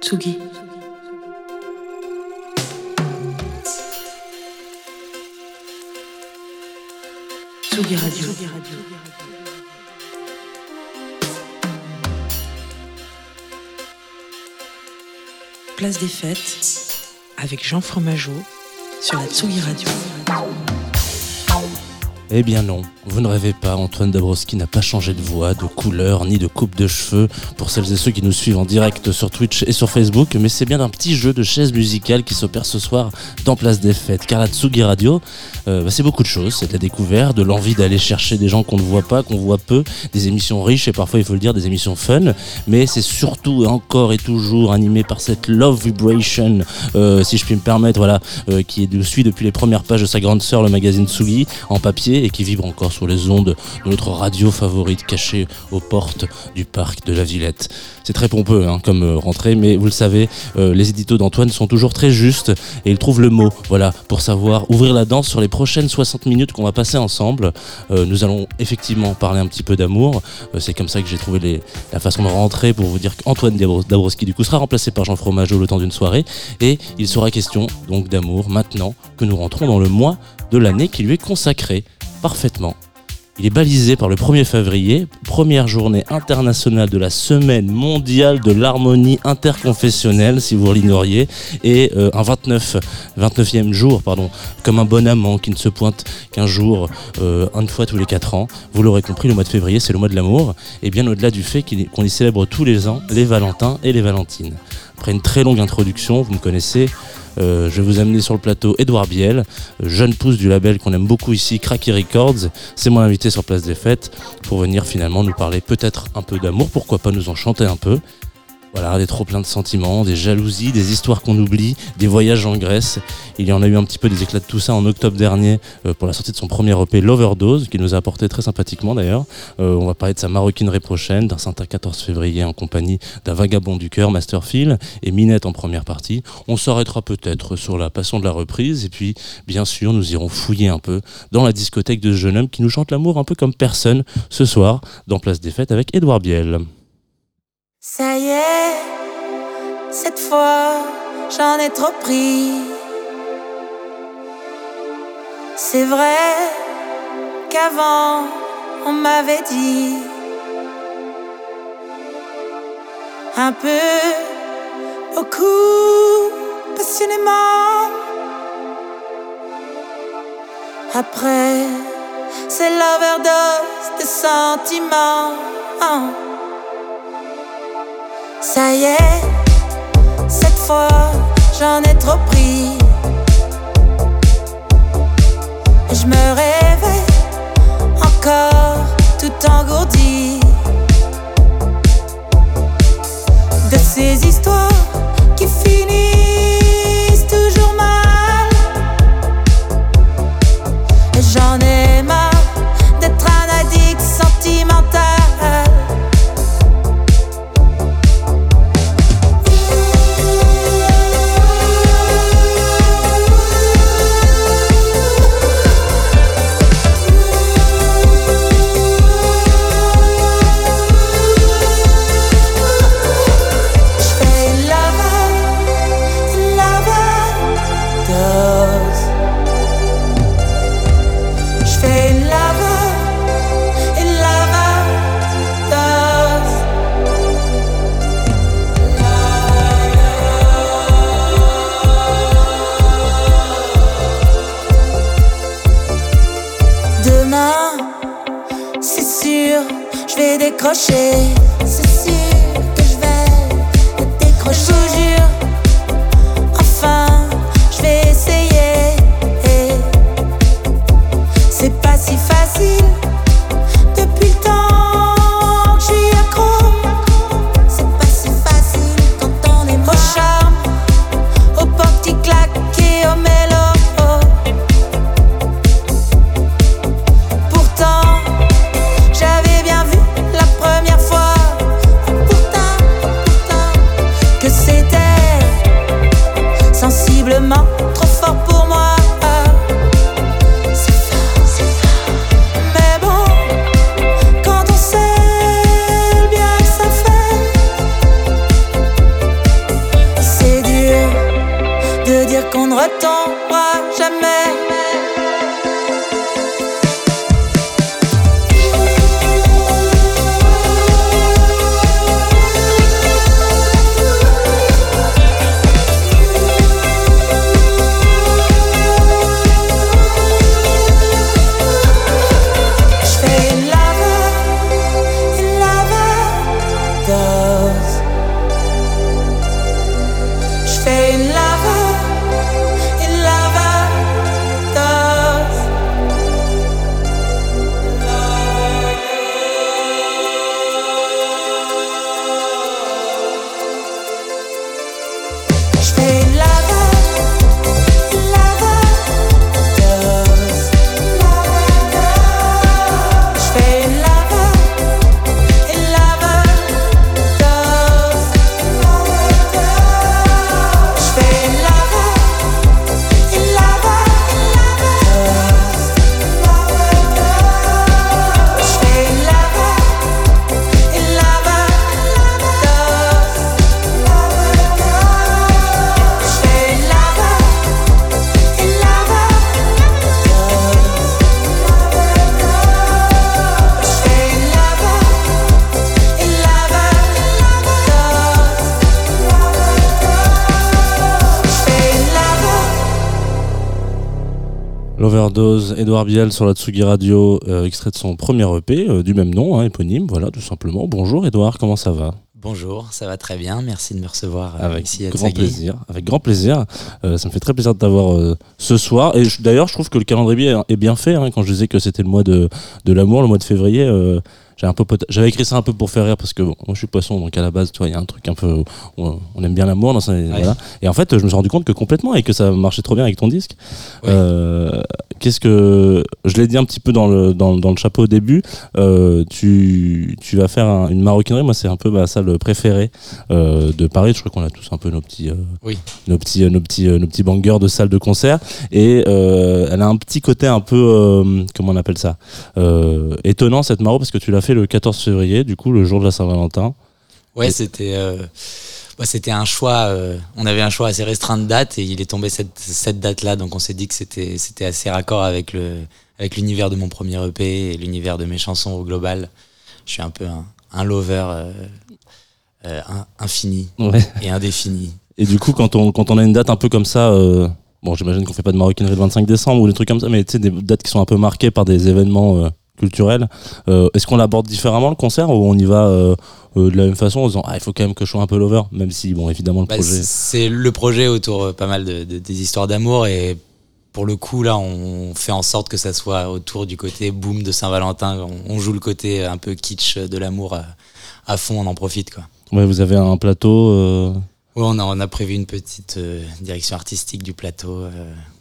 Tsugi. Tsugi Radio. Place des fêtes avec Jean Fromageau sur la Tsugi Radio. Eh bien non, vous ne rêvez pas, Antoine Dabrowski n'a pas changé de voix, de couleur, ni de coupe de cheveux pour celles et ceux qui nous suivent en direct sur Twitch et sur Facebook, mais c'est bien un petit jeu de chaises musicales qui s'opère ce soir dans Place des Fêtes. Car la Radio, bah, c'est beaucoup de choses, c'est la découverte, de l'envie d'aller chercher des gens qu'on ne voit pas, qu'on voit peu, des émissions riches et parfois il faut le dire des émissions fun, mais c'est surtout encore et toujours animé par cette Love Vibration, euh, si je puis me permettre, voilà, euh, qui est suit depuis les premières pages de sa grande sœur, le magazine Tsugi, en papier et qui vibre encore sur les ondes de notre radio favorite cachée aux portes du parc de la Villette. C'est très pompeux hein, comme euh, rentrée, mais vous le savez, euh, les éditos d'Antoine sont toujours très justes et il trouve le mot, voilà, pour savoir ouvrir la danse sur les prochaines 60 minutes qu'on va passer ensemble. Euh, nous allons effectivement parler un petit peu d'amour. C'est comme ça que j'ai trouvé la façon de rentrer pour vous dire qu'Antoine Dabrowski du coup sera remplacé par Jean Fromageau le temps d'une soirée et il sera question donc d'amour maintenant que nous rentrons dans le mois de l'année qui lui est consacré parfaitement. Il est balisé par le 1er février, première journée internationale de la semaine mondiale de l'harmonie interconfessionnelle, si vous l'ignoriez, et euh, un 29, 29e jour, pardon, comme un bon amant qui ne se pointe qu'un jour, euh, une fois tous les 4 ans. Vous l'aurez compris, le mois de février, c'est le mois de l'amour, et bien au-delà du fait qu'on y célèbre tous les ans les Valentins et les Valentines. Après une très longue introduction, vous me connaissez, euh, je vais vous amener sur le plateau Edouard Biel, jeune pousse du label qu'on aime beaucoup ici, Cracky Records. C'est mon invité sur Place des Fêtes pour venir finalement nous parler peut-être un peu d'amour, pourquoi pas nous en chanter un peu. Voilà, des trop pleins de sentiments, des jalousies, des histoires qu'on oublie, des voyages en Grèce. Il y en a eu un petit peu des éclats de tout ça en octobre dernier euh, pour la sortie de son premier EP L'Overdose, qu'il nous a apporté très sympathiquement d'ailleurs. Euh, on va parler de sa maroquinerie prochaine, d'un Saint 14 février en compagnie d'un vagabond du cœur, Masterfield, et Minette en première partie. On s'arrêtera peut-être sur la passion de la reprise, et puis bien sûr nous irons fouiller un peu dans la discothèque de ce jeune homme qui nous chante l'amour un peu comme personne ce soir dans Place des Fêtes avec Edouard Biel. Ça y est, cette fois j'en ai trop pris. C'est vrai qu'avant on m'avait dit un peu, beaucoup, passionnément. Après, c'est l'overdose de sentiments. Ça y est, cette fois j'en ai trop pris. Je me réveille encore tout engourdi de ces histoires qui finissent Edouard Biel sur la Tsugi Radio, euh, extrait de son premier EP euh, du même nom, hein, éponyme, voilà, tout simplement. Bonjour Edouard, comment ça va? Bonjour, ça va très bien. Merci de me recevoir euh, Avec ici à grand plaisir. Avec grand plaisir. Euh, ça me fait très plaisir de t'avoir euh, ce soir. Et d'ailleurs, je trouve que le calendrier est bien fait. hein, quand je disais que c'était le mois de, de l'amour, le mois de février, j'avais écrit ça un peu pour faire rire parce que bon, moi je suis poisson, donc à la base, tu vois, il y a un truc un peu. On, on aime bien l'amour. Voilà. Et en fait, je me suis rendu compte que complètement et que ça marchait trop bien avec ton disque. Ouais. Qu'est-ce que je l'ai dit un petit peu dans le dans, dans le chapeau au début. euh, tu tu vas faire un- une maroquinerie. Moi, c'est un peu ma salle préférée euh, de Paris. Je crois qu'on a tous un peu nos petits euh, Oui. nos petits nos petits nos petits bangers de salle de concert. Et elle a un petit côté un peu comment on appelle ça étonnant cette maro parce que tu l'as fait le 14 février, du coup le jour de la Saint-Valentin. Ouais, c'était bah, c'était un choix. euh, on avait un choix assez restreint de date et il est tombé cette, cette date-là, donc on s'est dit que c'était c'était assez raccord avec le avec l'univers de mon premier EP et l'univers de mes chansons au global. Je suis un peu un, un lover euh, euh, infini Ouais. et indéfini. Et du coup, quand on, quand on a une date un peu comme ça, euh, bon, j'imagine qu'on fait pas de maroquinerie le 25 décembre ou des trucs comme ça, mais tu sais, des dates qui sont un peu marquées par des événements culturels, euh, est-ce qu'on l'aborde différemment le concert ou on y va euh, euh, de la même façon en disant, ah, il faut quand même que je sois un peu lover, même si, bon, évidemment, le Bah, projet. c'est le projet autour pas mal de, de- des histoires d'amour et pour le coup là on fait en sorte que ça soit autour du côté boom de Saint-Valentin on, on joue le côté un peu kitsch de l'amour à, à fond on en profite quoi Ouais, vous avez un plateau Ouais, on, a, on a prévu une petite direction artistique du plateau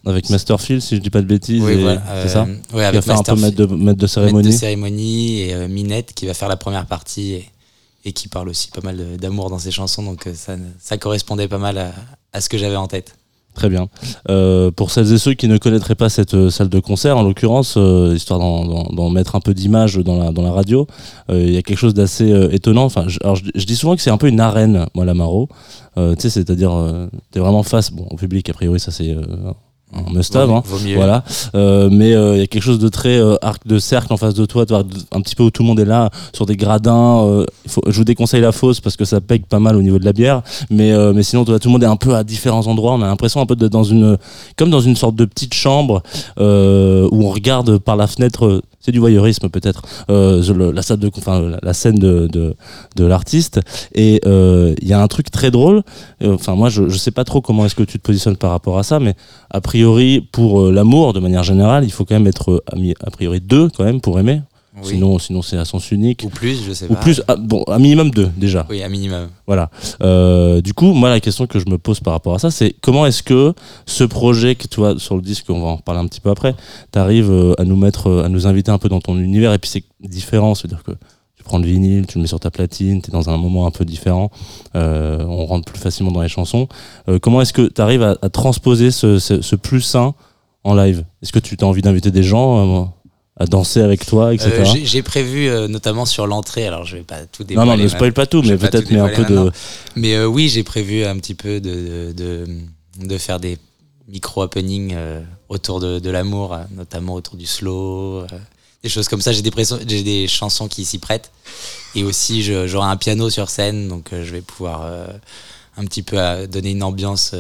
avec Masterfield, si je dis pas de bêtises, oui, voilà, c'est ça euh, ouais, Qui va avec faire un peu maître de, maître de maître cérémonie. de cérémonie et euh, Minette qui va faire la première partie et, et qui parle aussi pas mal d'amour dans ses chansons donc euh, ça, ça correspondait pas mal à, à ce que j'avais en tête Très bien. Euh, pour celles et ceux qui ne connaîtraient pas cette euh, salle de concert, en l'occurrence, euh, histoire d'en- mettre un peu d'image dans la, dans la radio, il y a quelque chose d'assez étonnant. Enfin, je, alors je, je dis souvent que c'est un peu une arène, moi, la Maro. Tu sais, c'est-à-dire, euh, t'es vraiment face bon, au public, a priori, ça c'est Vaut- hein. Voilà, Euh, mais euh, il y a quelque chose de très euh, arc de cercle en face de toi, un petit peu où tout le monde est là, sur des gradins. euh, faut, je vous déconseille la fosse parce que ça pègue pas mal au niveau de la bière, mais euh, mais sinon tout le monde est un peu à différents endroits. On a l'impression un peu d'être dans une, comme dans une sorte de petite chambre euh, où on regarde par la fenêtre. C'est du voyeurisme peut-être, euh, la salle de, enfin la, scène de de, de l'artiste. Et euh, il y a un truc très drôle. Euh, Enfin moi je je sais pas trop comment est-ce que tu te positionnes par rapport à ça, mais a priori, pour euh, l'amour, de manière générale, il faut quand même être a priori deux quand même pour aimer. Oui. Sinon, sinon c'est à sens unique. ou plus je sais Ou pas plus, ah, bon, un minimum deux déjà. oui un minimum Voilà. Euh, du coup, moi, la question que je me pose par rapport à ça, c'est comment est-ce que ce projet que tu vois sur le disque, on va en reparler un petit peu après, t'arrives euh, à nous mettre, euh, à nous inviter un peu dans ton univers, et puis c'est différent, c'est-à-dire que tu prends le vinyle, tu le mets sur ta platine, t'es dans un moment un peu différent, euh, on rentre plus facilement dans les chansons. Euh, comment est-ce que tu arrives à, à transposer ce, ce, ce plus sain en live? Est-ce que tu as envie d'inviter des gens euh, à danser avec toi, etc. Euh, j'ai- prévu euh, notamment sur l'entrée, alors je vais pas tout non, dévoiler. non, ne même. spoil pas tout, mais peut-être mais un peu de. Mais euh, oui, j'ai prévu un petit peu de, de, de, faire des micro-happenings autour de, de l'amour, notamment autour du slow, des choses comme ça. J'ai des, j'ai des chansons qui s'y prêtent. Et aussi, j'aurai un piano sur scène, donc je vais pouvoir un petit peu donner une ambiance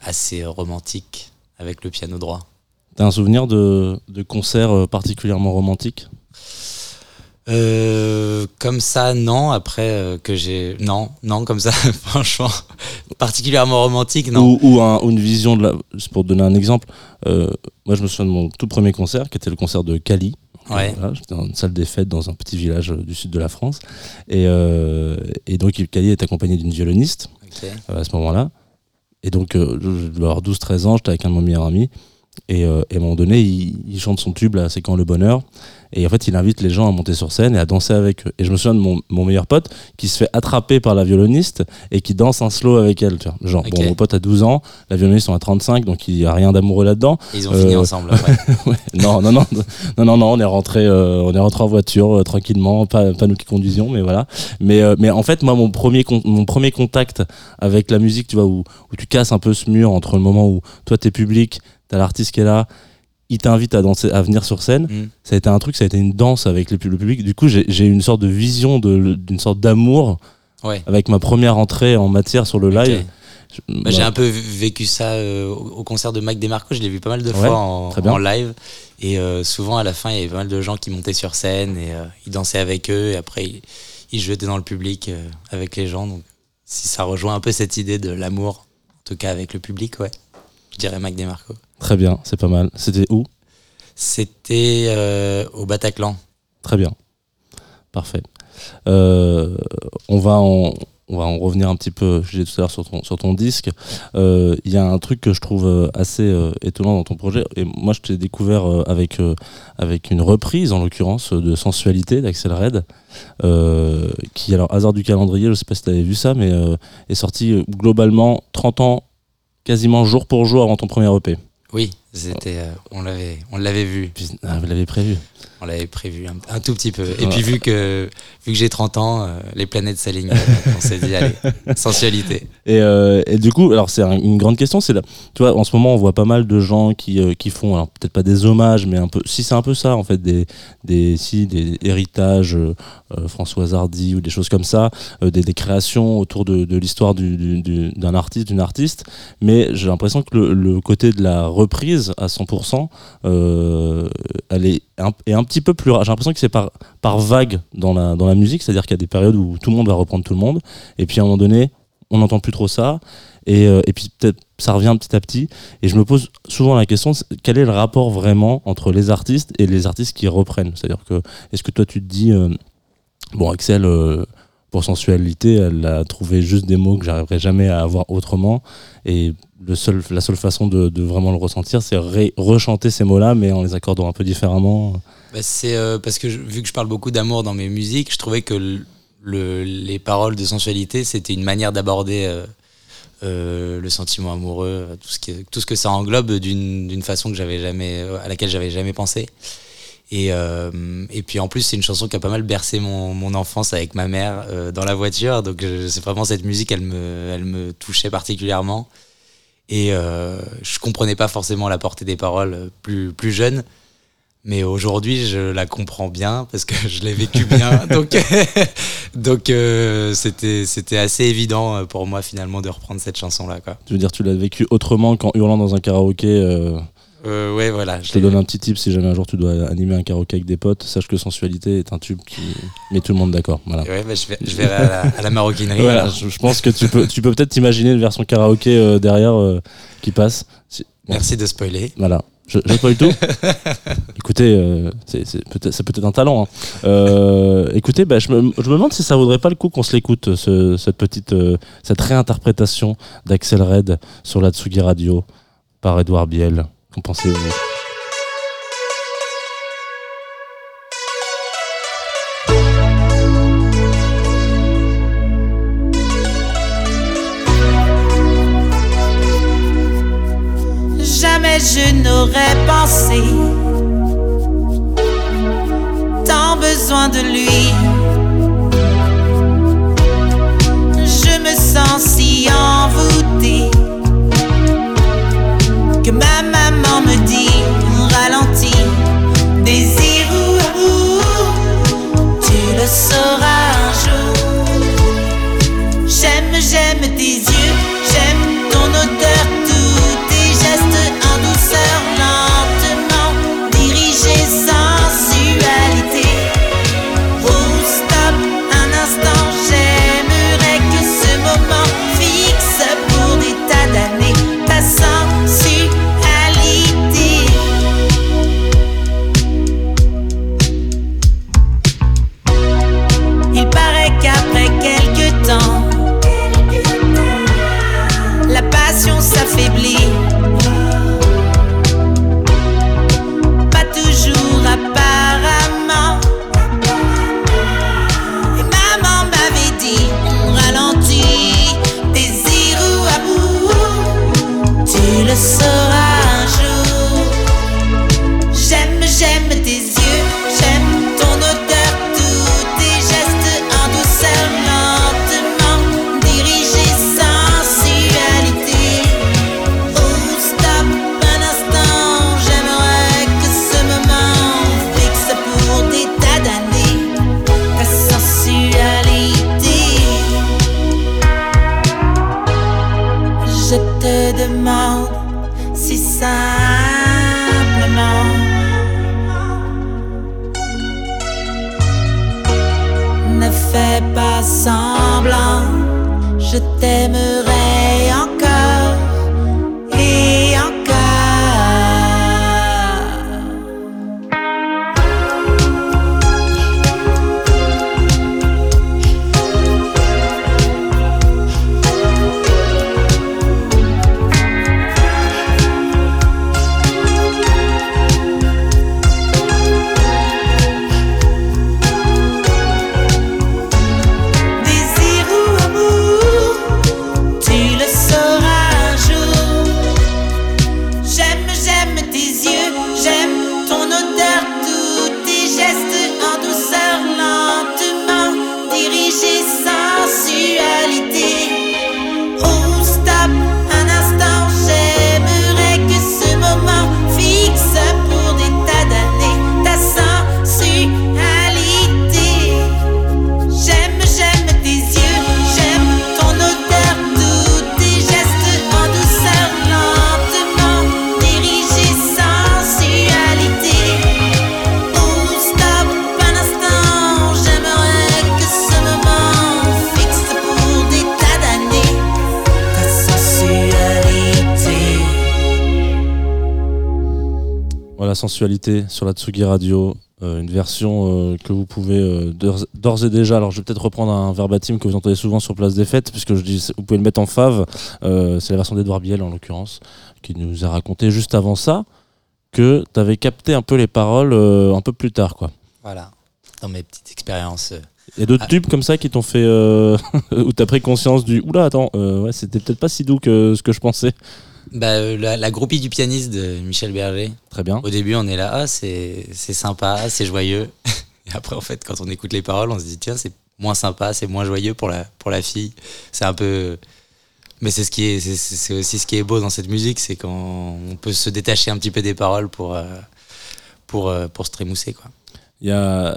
assez romantique avec le piano droit. T'as un souvenir de, de concerts euh, particulièrement romantiques Euh, comme ça, non. Après euh, que j'ai, non, non, comme ça, franchement, particulièrement romantique, non. ou, ou, un- ou une vision de la. Pour te donner un exemple, euh, moi je me souviens de mon tout premier concert qui était le concert de Cali. Ouais. Voilà, J'étais dans une salle des fêtes dans un petit village du sud de la France. Et, et donc Cali est accompagné d'une violoniste à ce moment-là. Et donc, je devais avoir 12-13 ans, j'étais avec un de mes meilleurs amis. Et, euh, et à un moment donné, il, il chante son tube, là, c'est quand le bonheur. Et en fait, il invite les gens à monter sur scène et à danser avec eux. Et je me souviens de mon, mon meilleur pote qui se fait attraper par la violoniste et qui danse un slow avec elle. Tu vois. Genre, bon, mon pote a 12 ans, la violoniste en a 35, donc il n'y a rien d'amoureux là-dedans. Ils ont fini Euh, ensemble. Ouais, non, non, non, non, non, non, on est rentré, euh, on est rentré en voiture euh, tranquillement, pas, pas nous qui conduisions, mais voilà. Mais, mais en fait, moi, mon premier, mon premier contact avec la musique, tu vois, où, où tu casses un peu ce mur entre le moment où toi t'es public, t'as l'artiste qui est là, il t'invite à danser, à venir sur scène. Mm. Ça a été un truc, ça a été une danse avec le public. Du coup, j'ai une sorte de vision de- d'une sorte d'amour Ouais. avec ma première entrée en matière sur le live. Ok. Bah, J'ai un peu vécu ça euh, au concert de Mac DeMarco, je l'ai vu pas mal de Ouais, fois en, live. Et euh, souvent, à la fin, il y avait pas mal de gens qui montaient sur scène et euh, ils dansaient avec eux. Et après, ils, ils jetaient dans le public avec les gens. Donc, si ça rejoint un peu cette idée de l'amour, en tout cas avec le public, ouais, je dirais Mac DeMarco. Très bien, c'est pas mal. C'était où? C'était euh, au Bataclan. Très bien. Parfait. Euh, on, va en, on va en revenir un petit peu, je disais tout à l'heure, sur ton, sur ton disque. Euh, Il y a un truc que je trouve euh, assez euh, étonnant dans ton projet. Et moi, je t'ai découvert euh, avec, euh, avec une reprise, en l'occurrence, de Sensualité d'Axel Red, euh, qui, alors, hasard du calendrier, je sais pas si tu avais vu ça, mais euh, est sorti euh, globalement 30 ans, quasiment jour pour jour avant ton premier EP. Oui, c'était, euh, on l'avait, on l'avait vu. Ah, vous l'avez prévu. On l'avait prévu un, un tout petit peu. Et puis vu que, vu que j'ai 30 ans, euh, les planètes s'alignent. on s'est dit, allez, sensualité. Et, euh, et du coup, alors c'est un- une grande question, c'est là, tu vois, en ce moment on voit pas mal de gens qui, euh, qui font, alors peut-être pas des hommages, mais un peu, si c'est un peu ça en fait, des, des, si, des héritages euh, Françoise Hardy ou des choses comme ça, des, des créations autour de, de l'histoire du- du- du- d'un artiste, d'une artiste, mais j'ai l'impression que le, le côté de la reprise à 100%, euh, elle est un, petit peu plus rare. J'ai l'impression que c'est par, par vague dans la, dans la musique, c'est-à-dire qu'il y a des périodes où tout le monde va reprendre tout le monde, et puis à un moment donné, on n'entend plus trop ça. Et, euh, et puis peut-être ça revient petit à petit. Et je me pose souvent la question, quel est le rapport vraiment entre les artistes et les artistes qui reprennent? C'est-à-dire que, est-ce que toi tu te dis, euh, bon Axel, pour sensualité, elle a trouvé juste des mots que j'arriverai jamais à avoir autrement. Et le seul, la seule façon de, vraiment le ressentir, c'est rechanter ces mots-là, mais en les accordant un peu différemment. Bah, c'est euh, parce que je- vu que je parle beaucoup d'amour dans mes musiques, je trouvais que le- le- les paroles de sensualité, c'était une manière d'aborder euh, euh, le sentiment amoureux, tout ce, qui, tout ce que ça englobe d'une façon que j'avais jamais, à laquelle j'avais jamais pensé. Et, euh, et puis en plus, c'est une chanson qui a pas mal bercé mon, mon enfance avec ma mère euh, dans la voiture. Donc je- c'est vraiment cette musique, elle me, elle me touchait particulièrement. Et euh, je comprenais pas forcément la portée des paroles euh, plus, plus jeune. Mais aujourd'hui, je la comprends bien parce que je l'ai vécu bien. donc, donc euh, c'était, c'était assez évident pour moi finalement de reprendre cette chanson-là. Quoi. Tu veux dire, tu l'as vécu autrement qu'en hurlant dans un karaoké euh, ouais, voilà. Je te donne un petit tip si jamais un jour tu dois animer un karaoké avec des potes, sache que Sensualité est un tube qui met tout le monde d'accord. Voilà. Ouais, bah, je, vais, je à la, à la maroquinerie. Voilà, je, je pense que tu peux, tu peux peut-être t'imaginer une version karaoké euh, derrière euh, qui passe. Si- bon, Merci de spoiler. Voilà. Je, je spoil tout Écoutez, c'est peut-être un talent. hein. Écoutez, bah, je, me, je me demande si ça vaudrait pas le coup qu'on se l'écoute, ce- cette petite cette réinterprétation d'Axel Red sur la Tsugi Radio par Edouard Biel. Jamais je n'aurais pensé tant besoin de lui. Sur la Tsugi Radio. euh, une version euh, que vous pouvez euh, d'ores et déjà. Alors, je vais peut-être reprendre un verbatim que vous entendez souvent sur Place des Fêtes, puisque je dis, vous pouvez le mettre en fave. C'est la version d'Edouard Biel, en l'occurrence, qui nous a raconté juste avant ça que tu avais capté un peu les paroles un peu plus tard, quoi. Voilà, dans mes petites expériences. Il y a d'autres Ah. tubes comme ça qui t'ont fait. Où t'as pris conscience du. Oula, attends, ouais, c'était peut-être pas si doux que ce que je pensais. Bah, euh, la, la groupie du pianiste de Michel Berger. Très bien. Au début, on est là, ah, c'est sympa, c'est joyeux. Et après, en fait, quand on écoute les paroles, on se dit, tiens, c'est moins sympa, c'est moins joyeux pour la, pour la fille. C'est un peu. Mais c'est ce qui est, c'est- aussi ce qui est beau dans cette musique, c'est quand on peut se détacher un petit peu des paroles pour, euh, pour, euh, pour se trémousser, quoi. Il y a.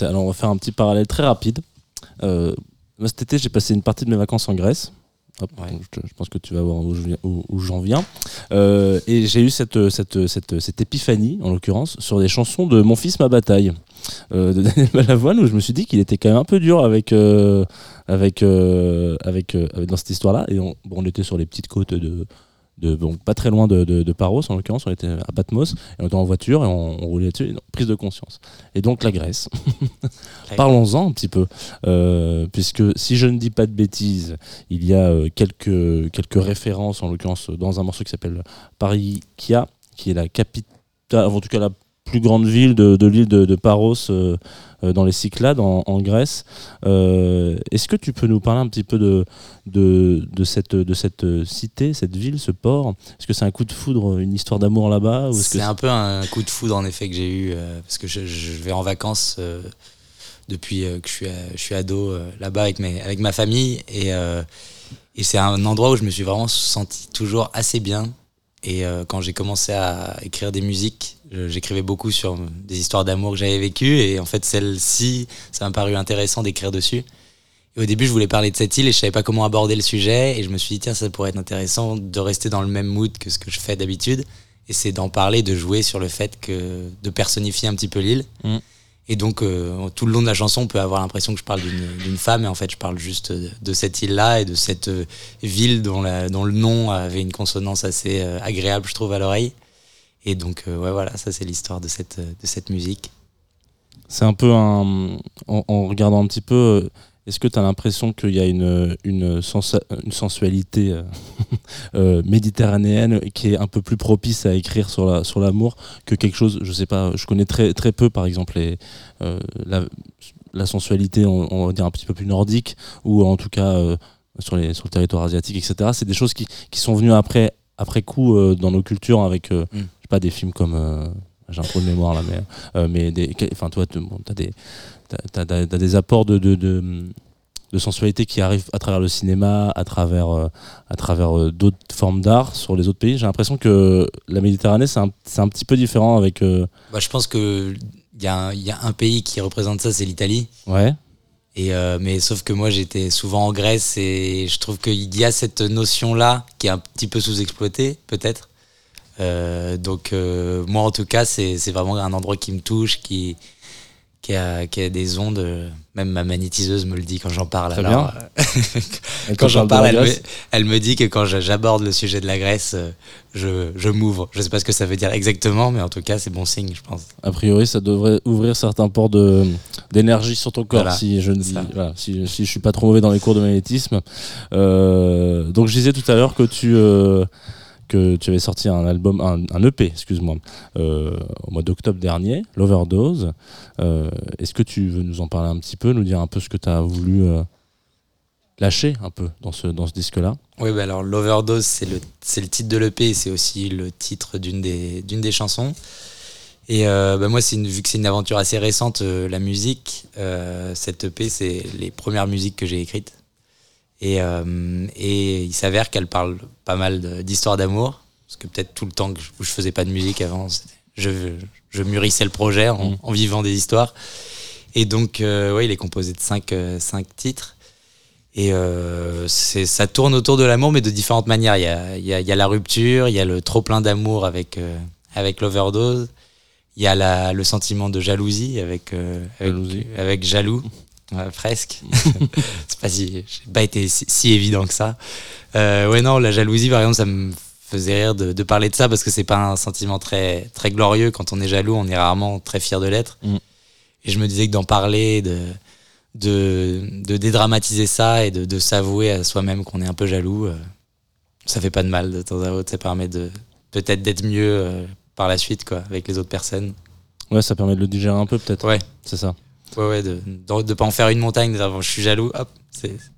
Alors, on va faire un petit parallèle très rapide. Euh, cet été, j'ai passé une partie de mes vacances en Grèce. Hop, Ouais. donc je, je pense que tu vas voir où j'en viens. Euh, et j'ai eu cette, cette, cette, cette épiphanie, en l'occurrence, sur des chansons de Mon fils, ma bataille, euh, de Daniel Balavoine, où je me suis dit qu'il était quand même un peu dur avec, euh, avec, avec, avec- dans cette histoire-là. Et on, bon, on était sur les petites côtes de. De, bon, pas très loin de, de, de Paros, en l'occurrence, on était à Patmos, et on était en voiture et on, on roulait dessus, et non, prise de conscience. Et donc la Grèce. Parlons-en un petit peu, euh, puisque si je ne dis pas de bêtises, il y a euh, quelques, quelques références, en l'occurrence dans un morceau qui s'appelle Parikia, qui est la capitale, en tout cas la plus grande ville de, de l'île de, de Paros euh, euh, dans les Cyclades en, en Grèce. Euh, Est-ce que tu peux nous parler un petit peu de, de, de cette, de cette cité, cette ville, ce port? Est-ce que c'est un coup de foudre, une histoire d'amour là-bas C'est un peu un coup de foudre en effet que j'ai eu euh, parce que je, je vais en vacances depuis que je suis, je suis ado là-bas avec, mes, avec ma famille et, et c'est un endroit où je me suis vraiment senti toujours assez bien. Et quand j'ai commencé à écrire des musiques, j'écrivais beaucoup sur des histoires d'amour que j'avais vécues et en fait celle-ci, ça m'a paru intéressant d'écrire dessus. Et au début, je voulais parler de cette île et je savais pas comment aborder le sujet. Et je me suis dit, tiens, ça pourrait être intéressant de rester dans le même mood que ce que je fais d'habitude. Et c'est d'en parler, de jouer sur le fait que de personnifier un petit peu l'île. Mm. Et donc, euh, tout le long de la chanson, on peut avoir l'impression que je parle d'une femme, et en fait, je parle juste de, de cette île-là et de cette euh, ville dont, la, dont le nom avait une consonance assez euh, agréable, je trouve, à l'oreille. Et donc, euh, ouais, voilà, ça, c'est l'histoire de cette, euh, de cette musique. C'est un peu un. En, en regardant un petit peu, euh, est-ce que tu as l'impression qu'il y a une, une, sensa- une sensualité euh, méditerranéenne qui est un peu plus propice à écrire sur la- sur l'amour que quelque chose, je sais pas, je connais très, très peu par exemple les, euh, la, la sensualité, on, on va dire un petit peu plus nordique, ou en tout cas euh, sur, les, sur le territoire asiatique, etc. C'est des choses qui, qui sont venues après, après coup euh, dans nos cultures avec, euh, Mm. Sais pas, des films comme. euh, j'ai un trou de mémoire là, mais, euh, mais des, enfin, toi, tu as des, des apports de, de, de, de sensualité qui arrivent à travers le cinéma, à travers, euh, à travers euh, d'autres formes d'art sur les autres pays. J'ai l'impression que la Méditerranée, c'est un, un petit peu différent avec. euh, Bah, je pense qu'il y, a y a un pays qui représente ça, c'est l'Italie. ouais. Et mais sauf que moi j'étais souvent en Grèce et je trouve qu'il y a cette notion là qui est un petit peu sous-exploitée peut-être. Euh, donc euh, moi en tout cas c'est c'est vraiment un endroit qui me touche, qui qui a, qui a des ondes. Même ma magnétiseuse me le dit quand j'en parle. Très alors, euh, quand j'en parle elle me, Grèce, elle me dit que quand j'aborde le sujet de la Grèce, je, je m'ouvre. Je sais pas ce que ça veut dire exactement, mais en tout cas, c'est bon signe, je pense. a priori, ça devrait ouvrir certains ports de- d'énergie sur ton corps. Voilà, si je ne dis, voilà, si, si je suis pas trop mauvais dans les cours de magnétisme. Euh, donc, je disais tout à l'heure que tu que tu avais sorti un album, un, EP, excuse-moi, euh, au mois d'octobre dernier, l'Overdose. Euh, Est-ce que tu veux nous en parler un petit peu, nous dire un peu ce que tu as voulu euh, lâcher un peu dans ce dans ce disque-là? Oui, bah alors l'overdose, c'est le, le titre de l'EP et c'est aussi le titre d'une des, des chansons. Et bah moi, vu que c'est une aventure assez récente, la musique, cette EP, c'est les premières musiques que j'ai écrites. Et, euh, et il s'avère qu'elle parle pas mal d'histoires d'amour. Parce que peut-être tout le temps que je, où je faisais pas de musique avant, je, je mûrissais le projet en, Mm. en vivant des histoires. Et donc, euh, ouais, il est composé de cinq, euh, cinq titres. Et euh, ça tourne autour de l'amour, mais de différentes manières. Il y a, il y a, il y a la rupture, il y a le trop plein d'amour avec, euh, avec l'overdose, il y a la, le sentiment de jalousie avec, euh, avec, Jalousie. avec jaloux, Ouais, presque. c'est pas si, j'ai pas été si, si évident que ça. Euh, ouais, non, la jalousie, par exemple, ça me faisait rire de, de parler de ça parce que c'est pas un sentiment très, très glorieux. Quand on est jaloux, on est rarement très fier de l'être. Mm. Et je me disais que d'en parler, de, de, de dédramatiser ça et de, de s'avouer à soi-même qu'on est un peu jaloux, euh, ça fait pas de mal de temps à autre. Ça permet de peut-être d'être mieux euh, par la suite, quoi, avec les autres personnes. Ouais, ça permet de le digérer un peu, peut-être. Ouais. C'est ça. Ouais, ouais, de, de pas en faire une montagne, je suis jaloux, hop,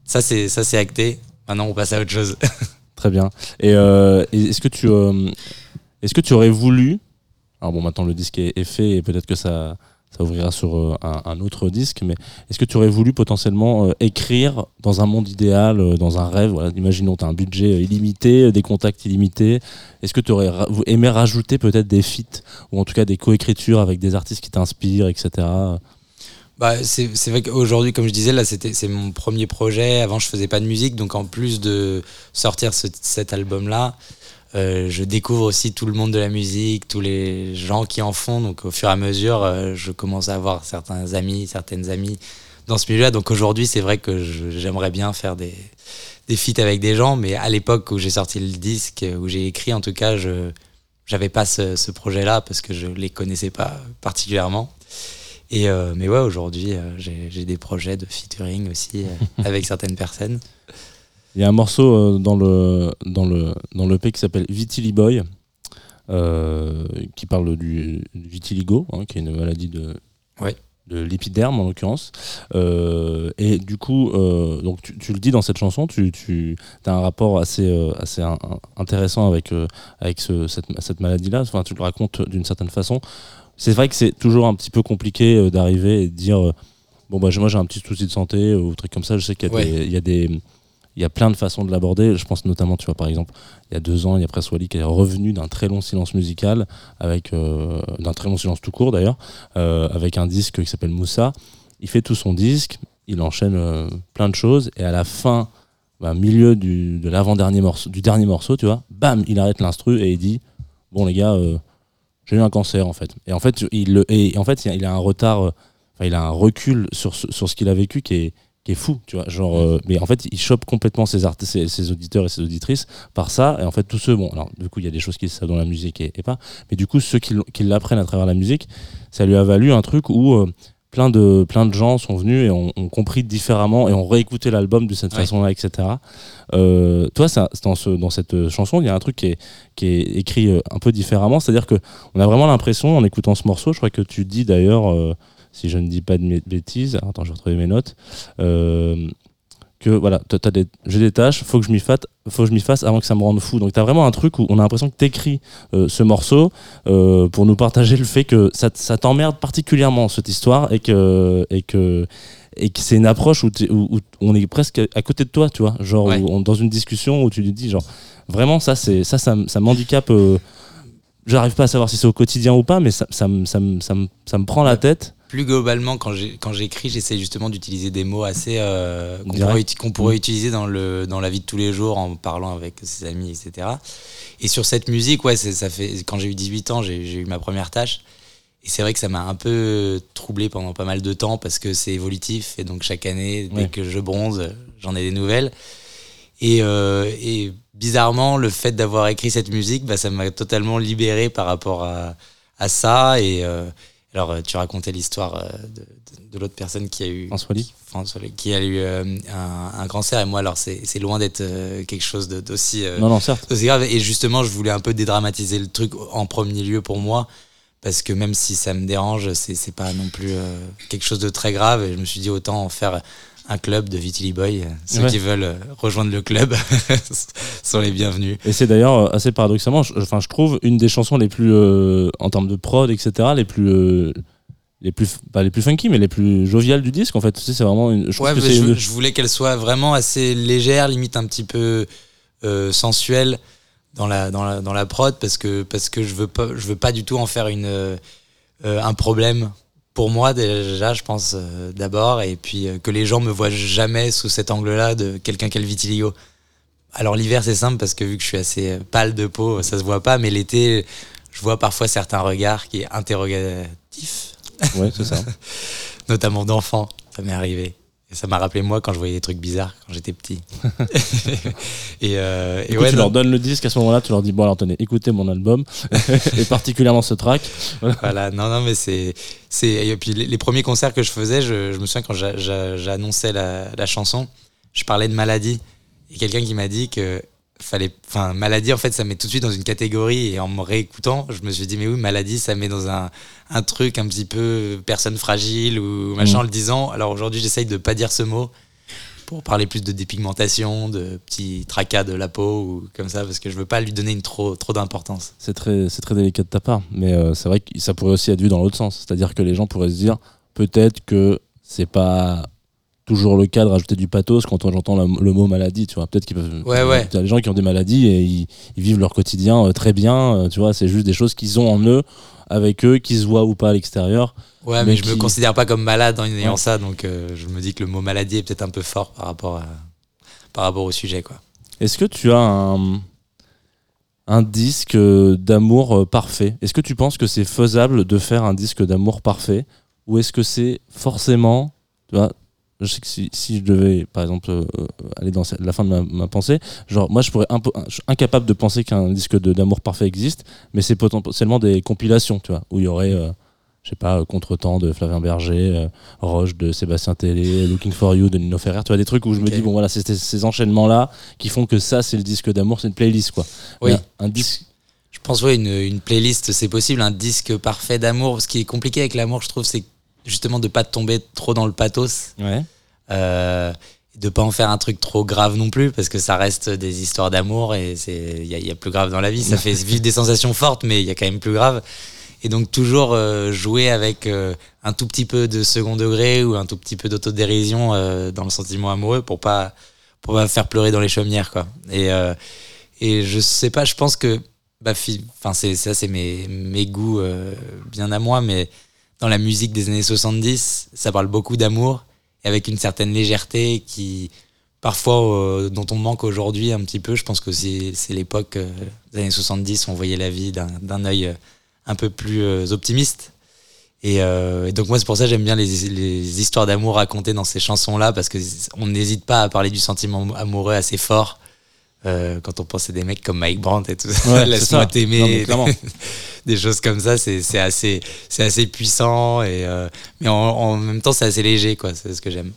ça c'est, ça c'est acté. Maintenant, on passe à autre chose. Très bien. Et euh, et est-ce que tu euh, est-ce que tu aurais voulu alors bon maintenant le disque est, est fait et peut-être que ça ça ouvrira sur euh, un, autre disque mais est-ce que tu aurais voulu potentiellement écrire dans un monde idéal dans un rêve? Imaginons tu as un budget illimité des contacts illimités est-ce que tu aurais aimé rajouter peut-être des feats ou en tout cas des coécritures avec des artistes qui t'inspirent etc Bah, c'est c'est vrai qu'aujourd'hui, comme je disais, là, c'était c'est mon premier projet. Avant, je faisais pas de musique, donc en plus de sortir ce- cet album-là, euh, je découvre aussi tout le monde de la musique, tous les gens qui en font. Donc, au fur et à mesure, euh, je commence à avoir certains amis, certaines amies dans ce milieu-là. Donc, aujourd'hui, c'est vrai que j'aimerais bien faire des des feats avec des gens, mais à l'époque où j'ai sorti le disque, où j'ai écrit, en tout cas, je j'avais pas ce, ce projet-là parce que je les connaissais pas particulièrement. Et euh, mais ouais, aujourd'hui, euh, j'ai des projets de featuring aussi euh, avec certaines personnes. Il y a un morceau dans le dans le dans l'EP qui s'appelle Vitili Boy, qui parle du, du vitiligo, hein, qui est une maladie de Ouais. De l'épiderme en l'occurrence. Euh, et du coup, euh, donc tu, tu le dis dans cette chanson, tu, tu as un rapport assez euh, assez un- intéressant avec euh, avec ce- cette, cette maladie-là. Enfin, tu le racontes d'une certaine façon. C'est vrai que c'est toujours un petit peu compliqué euh, d'arriver et de dire euh, bon bah moi j'ai un petit souci de santé ou truc comme ça. Je sais qu'il y a Ouais. des il y a des il y a plein de façons de l'aborder. Je pense notamment, tu vois, par exemple, il y a deux ans, il y a Press Wally qui est revenu d'un très long silence musical, avec euh, d'un très long silence tout court d'ailleurs, euh, avec un disque qui s'appelle Moussa. Il fait tout son disque, il enchaîne euh, plein de choses, et à la fin, bah, milieu du, de l'avant-dernier morceau, du dernier morceau, tu vois, bam, il arrête l'instru et il dit, bon les gars, j'ai eu un cancer en fait. Et en fait, il, le- et en fait, il a un retard, il a un recul sur, sur ce qu'il a vécu qui est qui est fou, tu vois. Genre, euh, mais en fait, il chope complètement ses, ses, ses auditeurs et ses auditrices par ça. Et en fait, tous ceux, bon, alors du coup, il y a des choses qui savent dans la musique et, et pas, mais du coup, ceux qui, l'apprennent à travers la musique, ça lui a valu un truc où euh, plein, de, plein de gens sont venus et ont, ont compris différemment et ont réécouté l'album de cette Ouais. façon-là, etc. Euh, toi, ça, dans, ce, dans cette chanson, il y a un truc qui est, qui est écrit un peu différemment, c'est-à-dire que on a vraiment l'impression, en écoutant ce morceau, je crois que tu dis d'ailleurs. Si je ne dis pas de bêtises, attends, je vais retrouver mes notes, euh, que voilà, des- j'ai des tâches, faut que je m'y fasse, faut que je m'y fasse avant que ça me rende fou. Donc t'as vraiment un truc où on a l'impression que t'écris euh, ce morceau euh, pour nous partager le fait que ça, t'emmerde particulièrement cette histoire et que et que et que c'est une approche où, t'es- où- où on est presque à côté de toi, tu vois, genre Ouais. où on- dans une discussion où tu lui dis genre vraiment ça c'est ça ça, ça m'handicape. euh, J'arrive pas à savoir si c'est au quotidien ou pas, mais ça me prend la tête. Plus globalement, quand j'écris, j'essaie justement d'utiliser des mots assez euh, qu'on pourrait, Mm. utiliser dans, le, dans la vie de tous les jours en parlant avec ses amis, etc. Et sur cette musique, ouais, ça fait, quand j'ai eu 18 ans, j'ai j'ai eu ma première tâche. Et c'est vrai que ça m'a un peu troublé pendant pas mal de temps parce que c'est évolutif et donc chaque année, dès Ouais. que je bronze, j'en ai des nouvelles. Et, euh, et bizarrement, le fait d'avoir écrit cette musique, bah, ça m'a totalement libéré par rapport à, à ça. Et euh, alors, euh, tu racontais l'histoire euh, de, de- de l'autre personne qui a eu François Lee François Lee, qui a eu euh, un, un cancer. Et moi, alors, c'est loin d'être euh, quelque chose de- d'aussi euh, Non, non, certes. grave. Et justement, je voulais un peu dédramatiser le truc en premier lieu pour moi. Parce que même si ça me dérange, c'est pas non plus quelque chose de très grave. Et je me suis dit, autant en faire un club de Vitily Boy. Ceux Ouais. qui veulent euh, rejoindre le club sont les bienvenus. Et c'est d'ailleurs euh, assez paradoxalement, je, enfin, je trouve une des chansons les plus, euh, en termes de prod, etc., les plus, euh, les plus, pas les plus funky, mais les plus joviales du disque. En fait, tu sais, c'est vraiment une. Je Ouais, que je, voulais qu'elle soit vraiment assez légère, limite un petit peu euh, sensuelle dans la, dans, la, dans la prod, parce que, parce que je veux pas, je veux pas du tout en faire une, un problème pour moi déjà, je pense euh, d'abord, et puis euh, que les gens me voient jamais sous cet angle-là de quelqu'un qui a le vitiligo. Alors l'hiver c'est simple parce que vu que je suis assez euh, pâle de peau, ça se voit pas, mais l'été, je vois parfois certains regards qui est interrogatif, Ouais, c'est ça. notamment d'enfants. Ça m'est arrivé. Et ça m'a rappelé moi quand je voyais des trucs bizarres quand j'étais petit. et euh, et Du coup, ouais, tu non, leur donnes le disque à ce moment-là, tu leur dis bon alors tenez, écoutez mon album et particulièrement ce track. voilà, non, non, mais c'est, c'est, et puis les, les premiers concerts que je faisais, je, je me souviens quand j'a- j'a- j'annonçais la, la chanson, je parlais de maladie et quelqu'un qui m'a dit que fallait, enfin, maladie en fait, ça met tout de suite dans une catégorie et en me réécoutant, je me suis dit mais oui, maladie, ça met dans un, un truc un petit peu personne fragile ou machin Mhm. en le disant. Alors aujourd'hui, j'essaye de pas dire ce mot pour parler plus de dépigmentation, de petits tracas de la peau ou comme ça, parce que je veux pas lui donner une trop, trop d'importance. C'est très, c'est très délicat de ta part, mais euh, c'est vrai que ça pourrait aussi être vu dans l'autre sens. C'est-à-dire que les gens pourraient se dire peut-être que c'est pas toujours le cas de rajouter du pathos quand j'entends le mot maladie, tu vois. Peut-être qu'ils peuvent. Ouais, ouais. Il y a des gens qui ont des maladies et ils, ils vivent leur quotidien euh, très bien, euh, tu vois. C'est juste des choses qu'ils ont en eux, avec eux, qui se voient ou pas à l'extérieur. Ouais, mais mais, je me qui- considère pas comme malade en ayant Ouais. ça, donc euh, je me dis que le mot maladie est peut-être un peu fort par rapport, à, par rapport au sujet. Quoi. Est-ce que tu as un, un disque d'amour parfait? Est-ce que tu penses que c'est faisable de faire un disque d'amour parfait? Ou est-ce que c'est forcément. Tu vois, je sais que si, si je devais, par exemple, euh, aller dans la fin de ma, ma pensée, genre, moi, je pourrais je suis incapable de penser qu'un disque d'amour parfait existe, mais c'est potentiellement des compilations, tu vois, où il y aurait. euh, je sais pas, euh, Contretemps de Flavien Berger, euh, Roche de Sébastien Télé, Looking for You de Nino Ferrer, tu vois, des trucs où je me dis, bon voilà, c'est ces- enchaînements-là qui font que ça, c'est le disque d'amour, c'est une playlist, quoi. Oui. Un disque. Je pense, ouais, une, une playlist, c'est possible, un disque parfait d'amour. Ce qui est compliqué avec l'amour, je trouve, c'est justement de pas tomber trop dans le pathos, Ouais. euh, de pas en faire un truc trop grave non plus, parce que ça reste des histoires d'amour et c'est il y, a- il y a plus grave dans la vie. Ça fait vivre des sensations fortes, mais il y a quand même plus grave. Et donc toujours euh, jouer avec euh, un tout petit peu de second degré ou un tout petit peu d'autodérision euh, dans le sentiment amoureux pour pas pour pas faire pleurer dans les chaumières quoi. Et et je sais pas, je pense que bah fi- enfin c'est ça c'est mes mes goûts bien à moi mais dans la musique des années 70, ça parle beaucoup d'amour et avec une certaine légèreté qui parfois euh, dont on manque aujourd'hui un petit peu. Je pense que c'est l'époque euh, des années 70, on voyait la vie d'un œil euh, un peu plus optimiste. Et, donc moi c'est pour ça que j'aime bien les, les histoires d'amour racontées dans ces chansons-là parce que on n'hésite pas à parler du sentiment amoureux assez fort euh, quand on pense à des mecs comme Mike Brandt et tout ça. Ouais, Laisse-moi t'aimer. des choses comme ça, c'est assez, assez puissant et euh, mais en, en même temps c'est assez léger quoi. C'est ce que j'aime.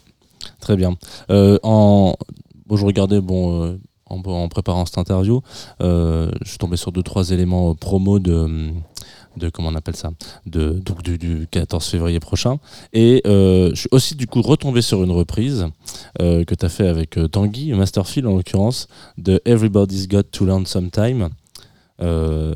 Très bien. Euh, en... bon, je regardais, bon, en, en préparant cette interview, je suis tombé sur deux, trois éléments promo de, de, comment on appelle ça, de, du 14 février prochain. Et euh, je suis aussi, du coup, retombé sur une reprise euh, que tu as fait avec euh, Tanguy, Masterfield en l'occurrence, de Everybody's Got to Learn Sometime. Euh,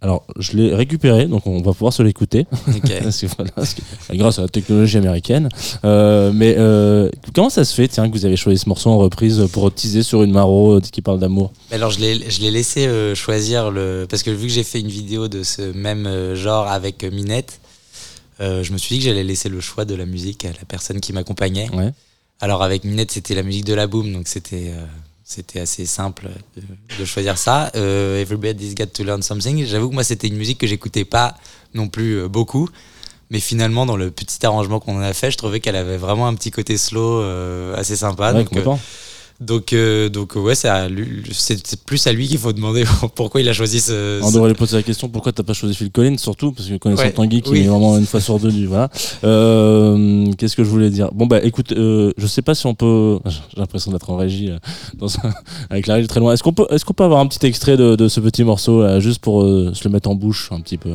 alors, je l'ai récupéré, donc on va pouvoir se l'écouter. Voilà, que- grâce à la technologie américaine. Euh, mais euh, comment ça se fait, tiens, que vous avez choisi ce morceau en reprise pour teaser sur une maro euh, qui parle d'amour? Alors je l'ai, laissé euh, choisir le parce que vu que j'ai fait une vidéo de ce même euh, genre avec euh, Minette, euh, je me suis dit que j'allais laisser le choix de la musique à la personne qui m'accompagnait. Ouais. Alors avec Minette c'était la musique de la boom donc c'était euh, c'était assez simple de, de choisir ça. Euh, Everybody's Got to Learn Something. J'avoue que moi c'était une musique que j'écoutais pas non plus euh, beaucoup. Mais finalement, dans le petit arrangement qu'on en a fait, je trouvais qu'elle avait vraiment un petit côté slow euh, assez sympa. Ouais, donc, euh. Donc, euh, donc, ouais, c'est plus à lui qu'il faut demander pourquoi il a choisi ce. On devrait lui poser la question pourquoi t'as pas choisi Phil Collins, surtout parce que connaissant Ouais, Tanguy qui oui. est vraiment une fois sur deux du voilà. Euh, Qu'est-ce que je voulais dire? Bon bah écoute, euh, je sais pas si on peut. J'ai l'impression d'être en régie euh, dans un- avec la régie très loin. Est-ce qu'on peut, est-ce qu'on peut avoir un petit extrait de, de ce petit morceau là, juste pour euh, se le mettre en bouche un petit peu?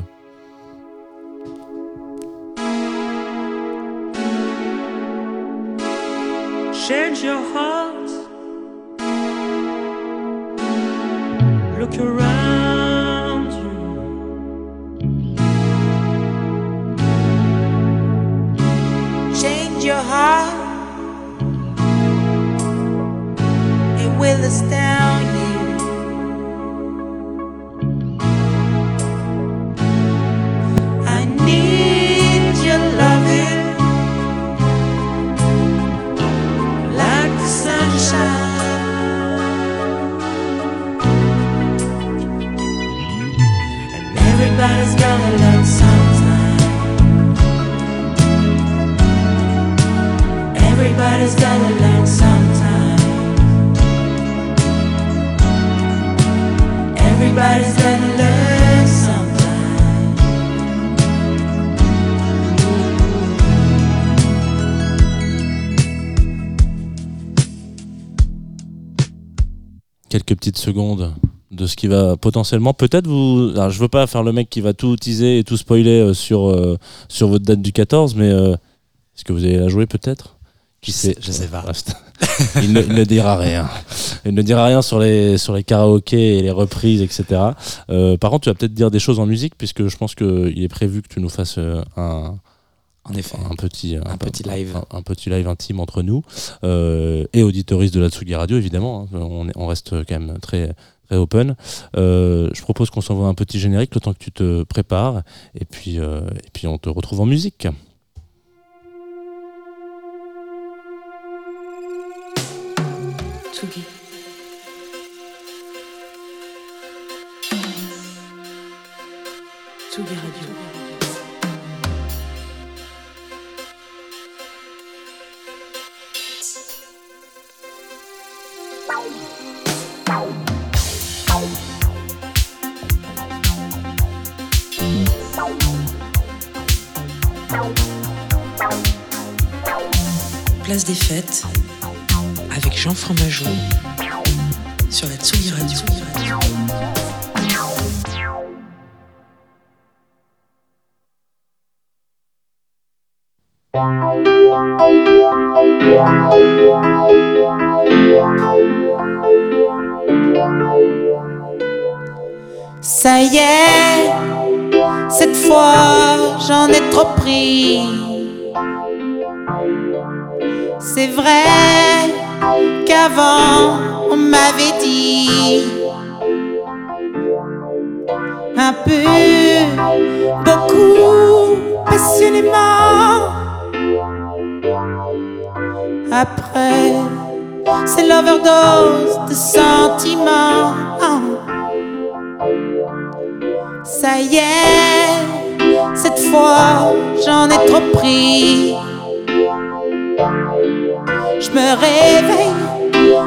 Secondes de ce qui va potentiellement peut-être vous. Alors, je veux pas faire le mec qui va tout teaser et tout spoiler euh, sur euh, sur votre date du 14, mais euh, est-ce que vous allez la jouer peut-être? Qui sait? je sais pas. Il, ne, il ne dira rien. Il ne dira rien sur les sur les karaokés et les reprises, etc. Euh, par contre, tu vas peut-être dire des choses en musique, puisque je pense qu'il est prévu que tu nous fasses un, En effet. un petit Un petit live. un, un petit live intime entre nous euh, et auditoristes de la Tsugi Radio évidemment hein. on reste quand même très très open Euh, je propose qu'on s'envoie un petit générique le temps que tu te prépares et puis euh, et puis on te retrouve en musique C'est vrai qu'avant on m'avait dit un peu, beaucoup, passionnément. Après, c'est l'overdose de sentiments. Ça y est, cette fois j'en ai trop pris. Je me réveille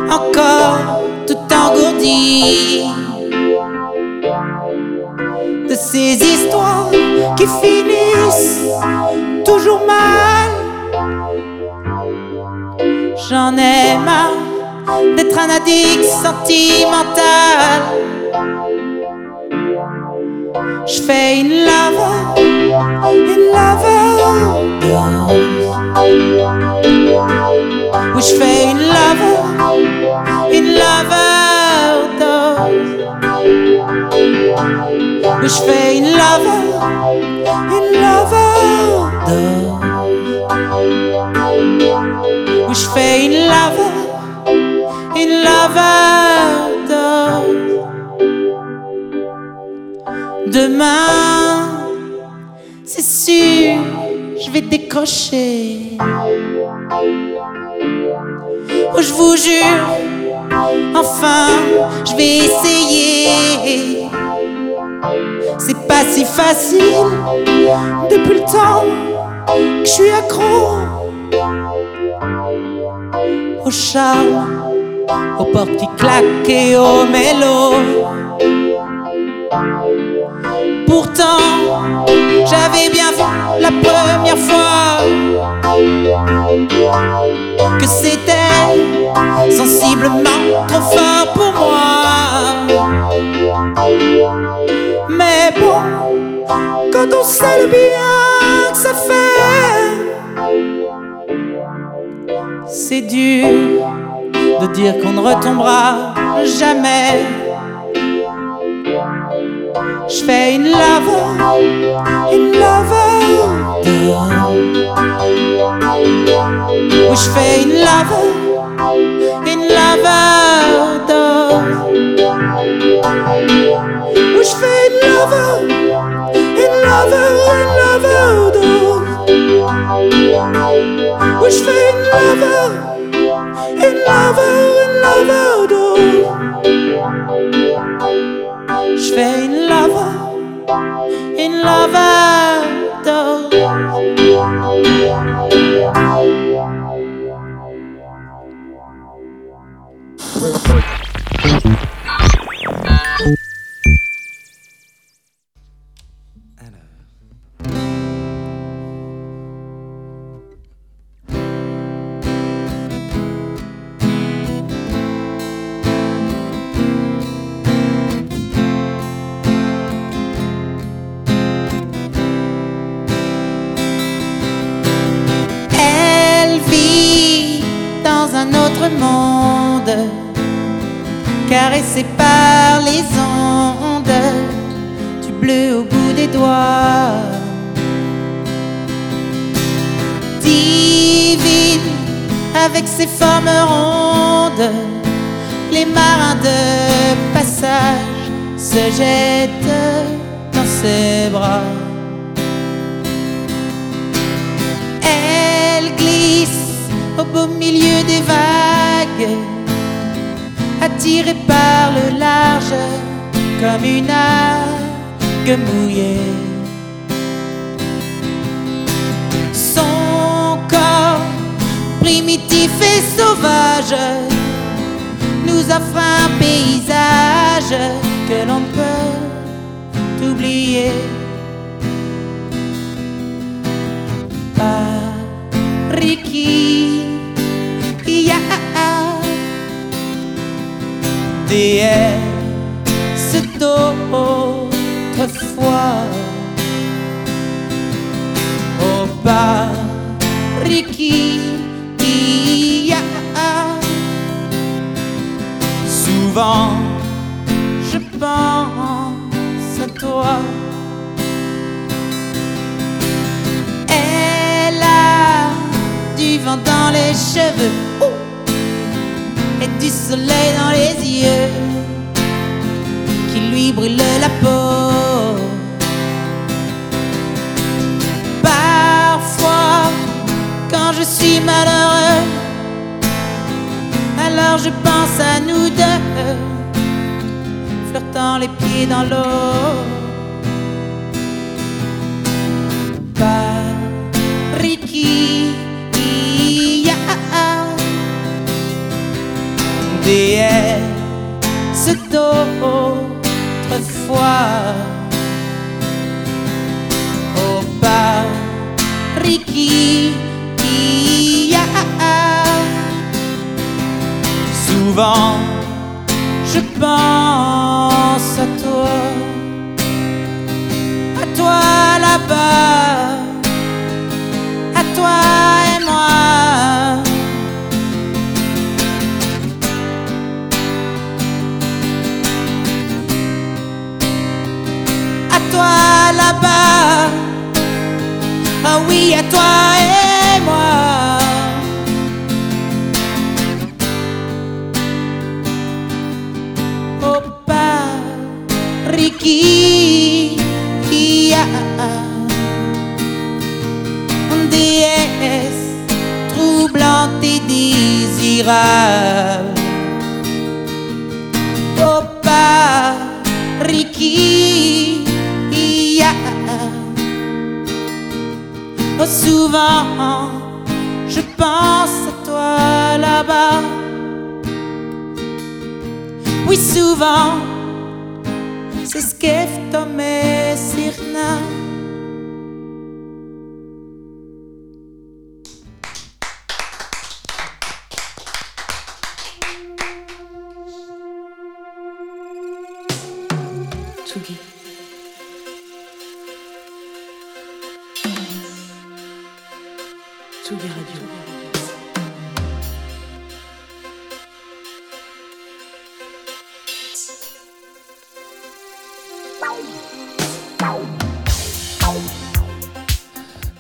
encore tout engourdi de ces histoires qui finissent toujours mal. J'en ai marre d'être un addict sentimental. Je fais une love, une love. Oui, je fais une love, une love. Oui, je fais une love, une love. Oui, je fais une love, une love. Demain, c'est sûr, je vais décrocher. Oh, je vous jure, enfin, je vais essayer C'est pas si facile depuis le temps que je suis accro au charme, aux portes qui claquent et au mélo. Pourtant, j'avais bien vu la première fois que c'était sensiblement trop fort pour moi. Mais bon, quand on sait le bien que ça fait, c'est dur de dire qu'on ne retombera jamais. Je fais une love, une love Oui, je fais une love, une love Oui, je fais une love, une love, une love Oui, je fais une love, une love, une love Je fais caressée par les ondes, du bleu au bout des doigts. Divine, avec ses formes rondes, les marins de passage se jettent dans ses bras. Elle glisse au beau milieu des vagues, attirée par le large comme une algue mouillée. Son corps primitif et sauvage nous offre un paysage que l'on peut oublier. Ricky, bas, Ricky, ya, souvent je pense à toi. Elle a du vent dans les cheveux. Et du soleil dans les yeux lui brûle la peau. Parfois, quand je suis malheureux, alors je pense à nous deux, flirtant les pieds dans l'eau. Ya, déesse d'autrefois. Au bas, Ricky, ya, souvent je pense à toi, à toi là-bas. À toi ah oui, souvent, c'est ce qu'est mais Sirna.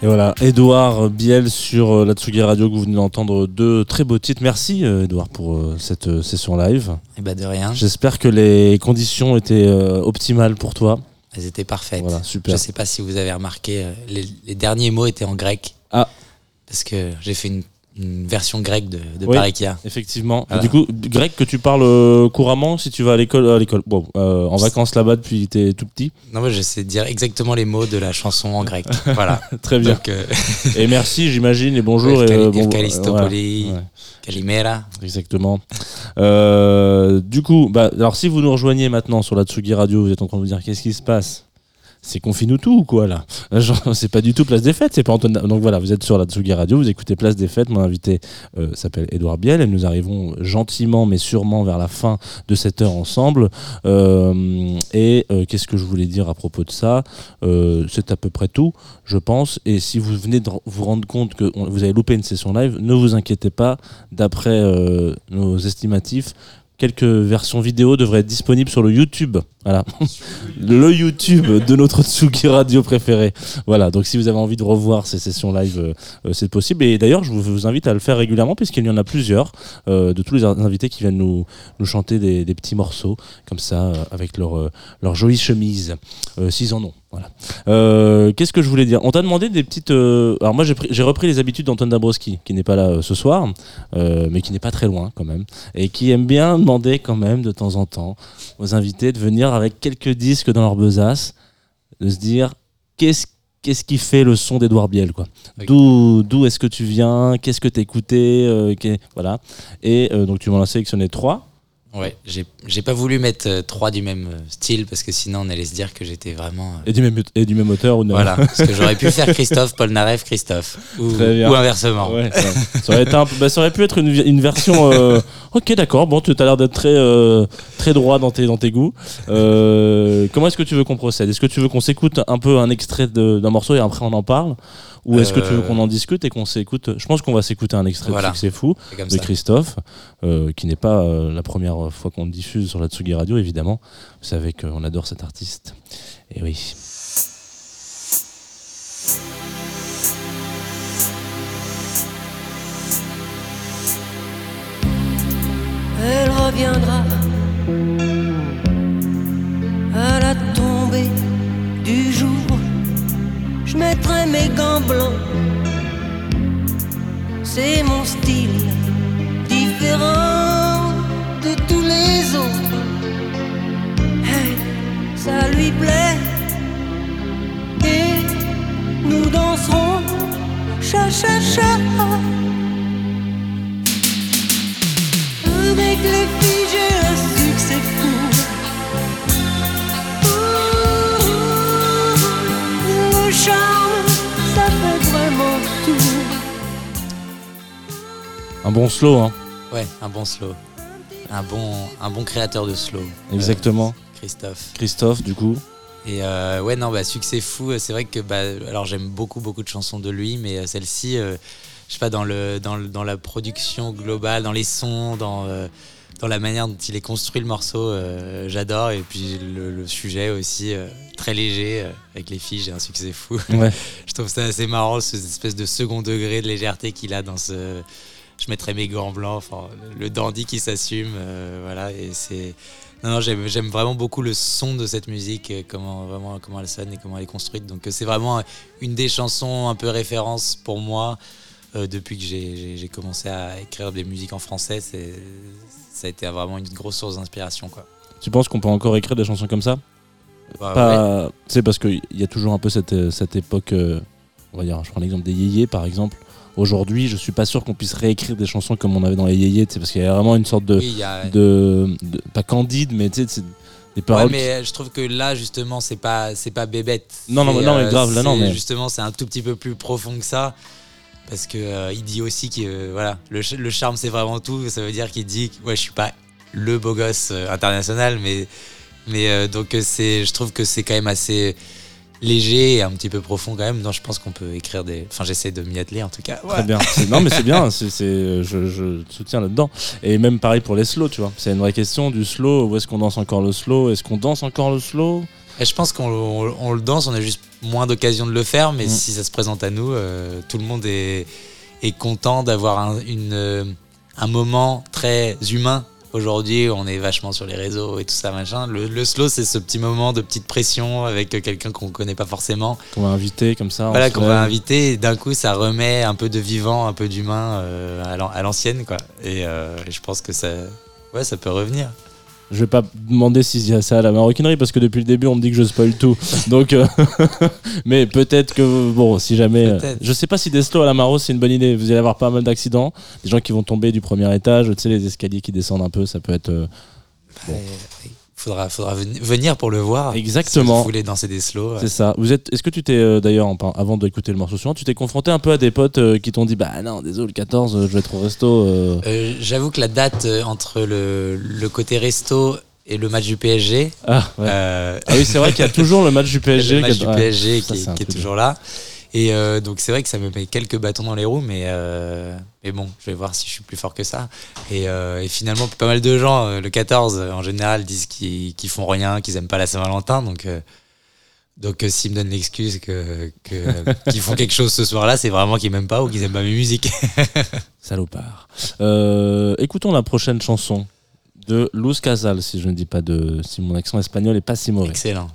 Et voilà, Edouard Biel sur euh, la Tsugi Radio que vous venez d'entendre deux très beaux titres. Merci euh, Edouard pour euh, cette euh, session live. Et bah de rien, J'espère que les conditions étaient euh, optimales pour toi. elles étaient parfaites. Voilà, super. Je sais pas si vous avez remarqué, euh, les, les derniers mots étaient en grec. Ah. Parce que j'ai fait une, une version grecque de, de Oui. Parekia. Effectivement. Voilà. Du coup, grec que tu parles euh, couramment si tu vas à l'école, à l'école. Bon, euh, en vacances là-bas depuis t'es tout petit. Non, moi je sais dire exactement les mots de la chanson en grec. voilà. Très bien. Donc, euh, Et merci, j'imagine, et bonjour. et, euh, bon, Eucalistopoli, ouais, ouais, Calimera. exactement. Du coup, bah, alors si vous nous rejoignez maintenant sur la Tsugi Radio, vous êtes en train de vous dire qu'est-ce qui se passe? C'est confine-nous tout ou quoi là C'est pas du tout Place des Fêtes, c'est pas Antoine. Donc voilà, vous êtes sur la Tsugi Radio, vous écoutez Place des Fêtes. Mon invité euh, s'appelle Édouard Biel et nous arrivons gentiment mais sûrement vers la fin de cette heure ensemble. Euh, et euh, qu'est-ce que je voulais dire à propos de ça C'est à peu près tout, je pense. Et si vous venez de vous rendre compte que vous avez loupé une session live, ne vous inquiétez pas. D'après nos estimatifs, quelques versions vidéo devraient être disponibles sur le YouTube. Voilà. le YouTube de notre Tsugi Radio préféré. Voilà. Donc si vous avez envie de revoir ces sessions live, euh, euh, c'est possible. Et d'ailleurs, je vous, invite à le faire régulièrement puisqu'il y en a plusieurs euh, de tous les invités qui viennent nous, chanter des, petits morceaux comme ça avec leur, leur jolie chemise. S'ils en ont. Voilà. Euh, Qu'est-ce que je voulais dire? On t'a demandé des petites. euh, Alors moi j'ai pris- j'ai repris les habitudes d'Antoine Dabrowski, qui n'est pas là euh, ce soir, mais qui n'est pas très loin quand même, et qui aime bien demander quand même de temps en temps aux invités de venir avec quelques disques dans leur besace, de se dire qu'est-ce qu'est-ce qui fait le son d'Edouard Biel quoi? D'où d'où est-ce que tu viens? Qu'est-ce que t'écoutais? Qu'est- Voilà. Et donc tu m'en as sélectionné trois. Ouais, j'ai j'ai pas voulu mettre euh, trois du même euh, style parce que sinon on allait se dire que j'étais vraiment. euh, Et du même, et du même auteur ou non Voilà, parce que j'aurais pu faire Christophe, Paul Naref, Christophe. Ou, ou inversement. Ouais, ça, aurait été un bah, ça aurait pu être une, une version. euh, ok, d'accord. Bon, tu as l'air d'être très, euh, très droit dans tes, dans tes goûts. Euh, comment est-ce que tu veux qu'on procède? Est-ce que tu veux qu'on s'écoute un peu un extrait d'un morceau et après on en parle? Ou est-ce que tu veux Euh, qu'on en discute et qu'on s'écoute? Je pense qu'on va s'écouter un extrait Voilà. de Fou C'est comme de ça. Christophe, euh, qui n'est pas euh, la première fois qu'on diffuse sur la Tsugi Radio, évidemment. Vous savez qu'on adore cet artiste. Et oui. elle reviendra c'est mon style différent de tous les autres. Hey, ça lui plaît et nous danserons cha cha cha. Avec les filles, j'ai un succès fou. Ouh, Le charme, Un bon slow, hein. Ouais, un bon slow. Un bon, un bon créateur de slow. euh, Exactement. Christophe. Christophe, du coup. Et euh, ouais, non, bah, succès fou. euh, C'est vrai que, bah, alors j'aime beaucoup, beaucoup de chansons de lui, mais euh, celle-ci, euh, je sais pas, dans, le, dans, le- dans la production globale, dans les sons, dans, euh, dans la manière dont il est construit le morceau, euh, j'adore. Et puis le, le sujet aussi, euh, très léger, euh, avec les filles, j'ai un succès fou. Ouais. je trouve ça assez marrant, cette espèce de second degré de légèreté qu'il a dans ce. Je mettrais mes gants blancs, enfin, le, dandy qui s'assume, euh, voilà, et c'est. Non, non, j'aime, vraiment beaucoup le son de cette musique, euh, comment, vraiment, comment elle sonne et comment elle est construite. Donc, euh, c'est vraiment une des chansons un peu référence pour moi euh, depuis que j'ai, commencé à écrire des musiques en français. Ça a été vraiment une grosse source d'inspiration, quoi. Tu penses qu'on peut encore écrire des chansons comme ça? Bah, ouais. Pas, C'est parce qu'il y a toujours un peu cette, cette époque euh, on va dire, je prends l'exemple des yéyés par exemple. Aujourd'hui, je suis pas sûr qu'on puisse réécrire des chansons comme on avait dans les yéyés, parce qu'il y a vraiment une sorte de, Oui, il y a- de, de- pas candide, mais tu sais, c'est des Ouais, paroles. mais je trouve que là justement c'est pas c'est pas bébête. Non, non, non, mais grave, là, non, mais- justement c'est un tout petit peu plus profond que ça parce que euh, il dit aussi que euh, voilà le, ch- le charme c'est vraiment tout. Ça veut dire qu'il dit que ouais je suis pas le beau gosse euh, international mais mais euh, donc euh, c'est je trouve que c'est quand même assez léger et un petit peu profond quand même. Non je pense qu'on peut écrire des. Enfin j'essaie de m'y atteler en tout cas. Très bien. Non, mais c'est bien. C'est, c'est- je, je te soutiens là-dedans. Et même pareil pour les slow, tu vois. C'est une vraie question du slow. Où est-ce qu'on danse encore le slow? Est-ce qu'on danse encore le slow? Et je pense qu'on on- on le danse, on a juste moins d'occasion de le faire, mais Mm. si ça se présente à nous, euh, tout le monde est, est content d'avoir un, une, euh, un moment très humain. Aujourd'hui, on est vachement sur les réseaux et tout ça, machin. Le, le slow, c'est ce petit moment de petite pression avec quelqu'un qu'on connaît pas forcément. Qu'on va inviter comme ça Voilà, qu'on va inviter et d'un coup, ça remet un peu de vivant, un peu d'humain euh, à l'an- à l'ancienne, quoi. Et, euh, et je pense que ça, ouais, ça peut revenir. Je vais pas demander si c'est ça à la maroquinerie parce que depuis le début on me dit que je spoil tout. Donc, euh, mais peut-être que bon, si jamais, euh, je sais pas si des slow à la maro c'est une bonne idée. Vous allez avoir pas mal d'accidents, des gens qui vont tomber du premier étage, tu sais les escaliers qui descendent un peu, ça peut être. euh, Bon. Faudra, faudra ven- venir pour le voir. Exactement. Si vous voulez danser des slows. C'est ça. Vous êtes. Est-ce que tu t'es euh, d'ailleurs avant d'écouter le morceau suivant, tu t'es confronté un peu à des potes euh, qui t'ont dit bah non désolé le 14 euh, je vais être au resto. euh. J'avoue que la date entre le, le côté resto et le match du PSG, Ah ouais. euh, Ah oui c'est vrai qu'il y a toujours le match du PSG. le match qui- du. PSG qui, est toujours là. Et euh, donc c'est vrai que ça me met quelques bâtons dans les roues, mais, euh, mais bon, je vais voir si je suis plus fort que ça. Et, euh, et finalement, pas mal de gens, le 14 euh, en général, disent qu'ils qu'ils font rien, qu'ils aiment pas la Saint-Valentin. Donc, donc s'ils me donnent l'excuse que que- qu'ils font quelque chose ce soir-là, c'est vraiment qu'ils m'aiment pas ou qu'ils aiment pas mes musiques. Salopard. Écoutons la prochaine chanson de Luz Casal, si je ne dis pas de. si mon accent espagnol est pas si mauvais. Excellent.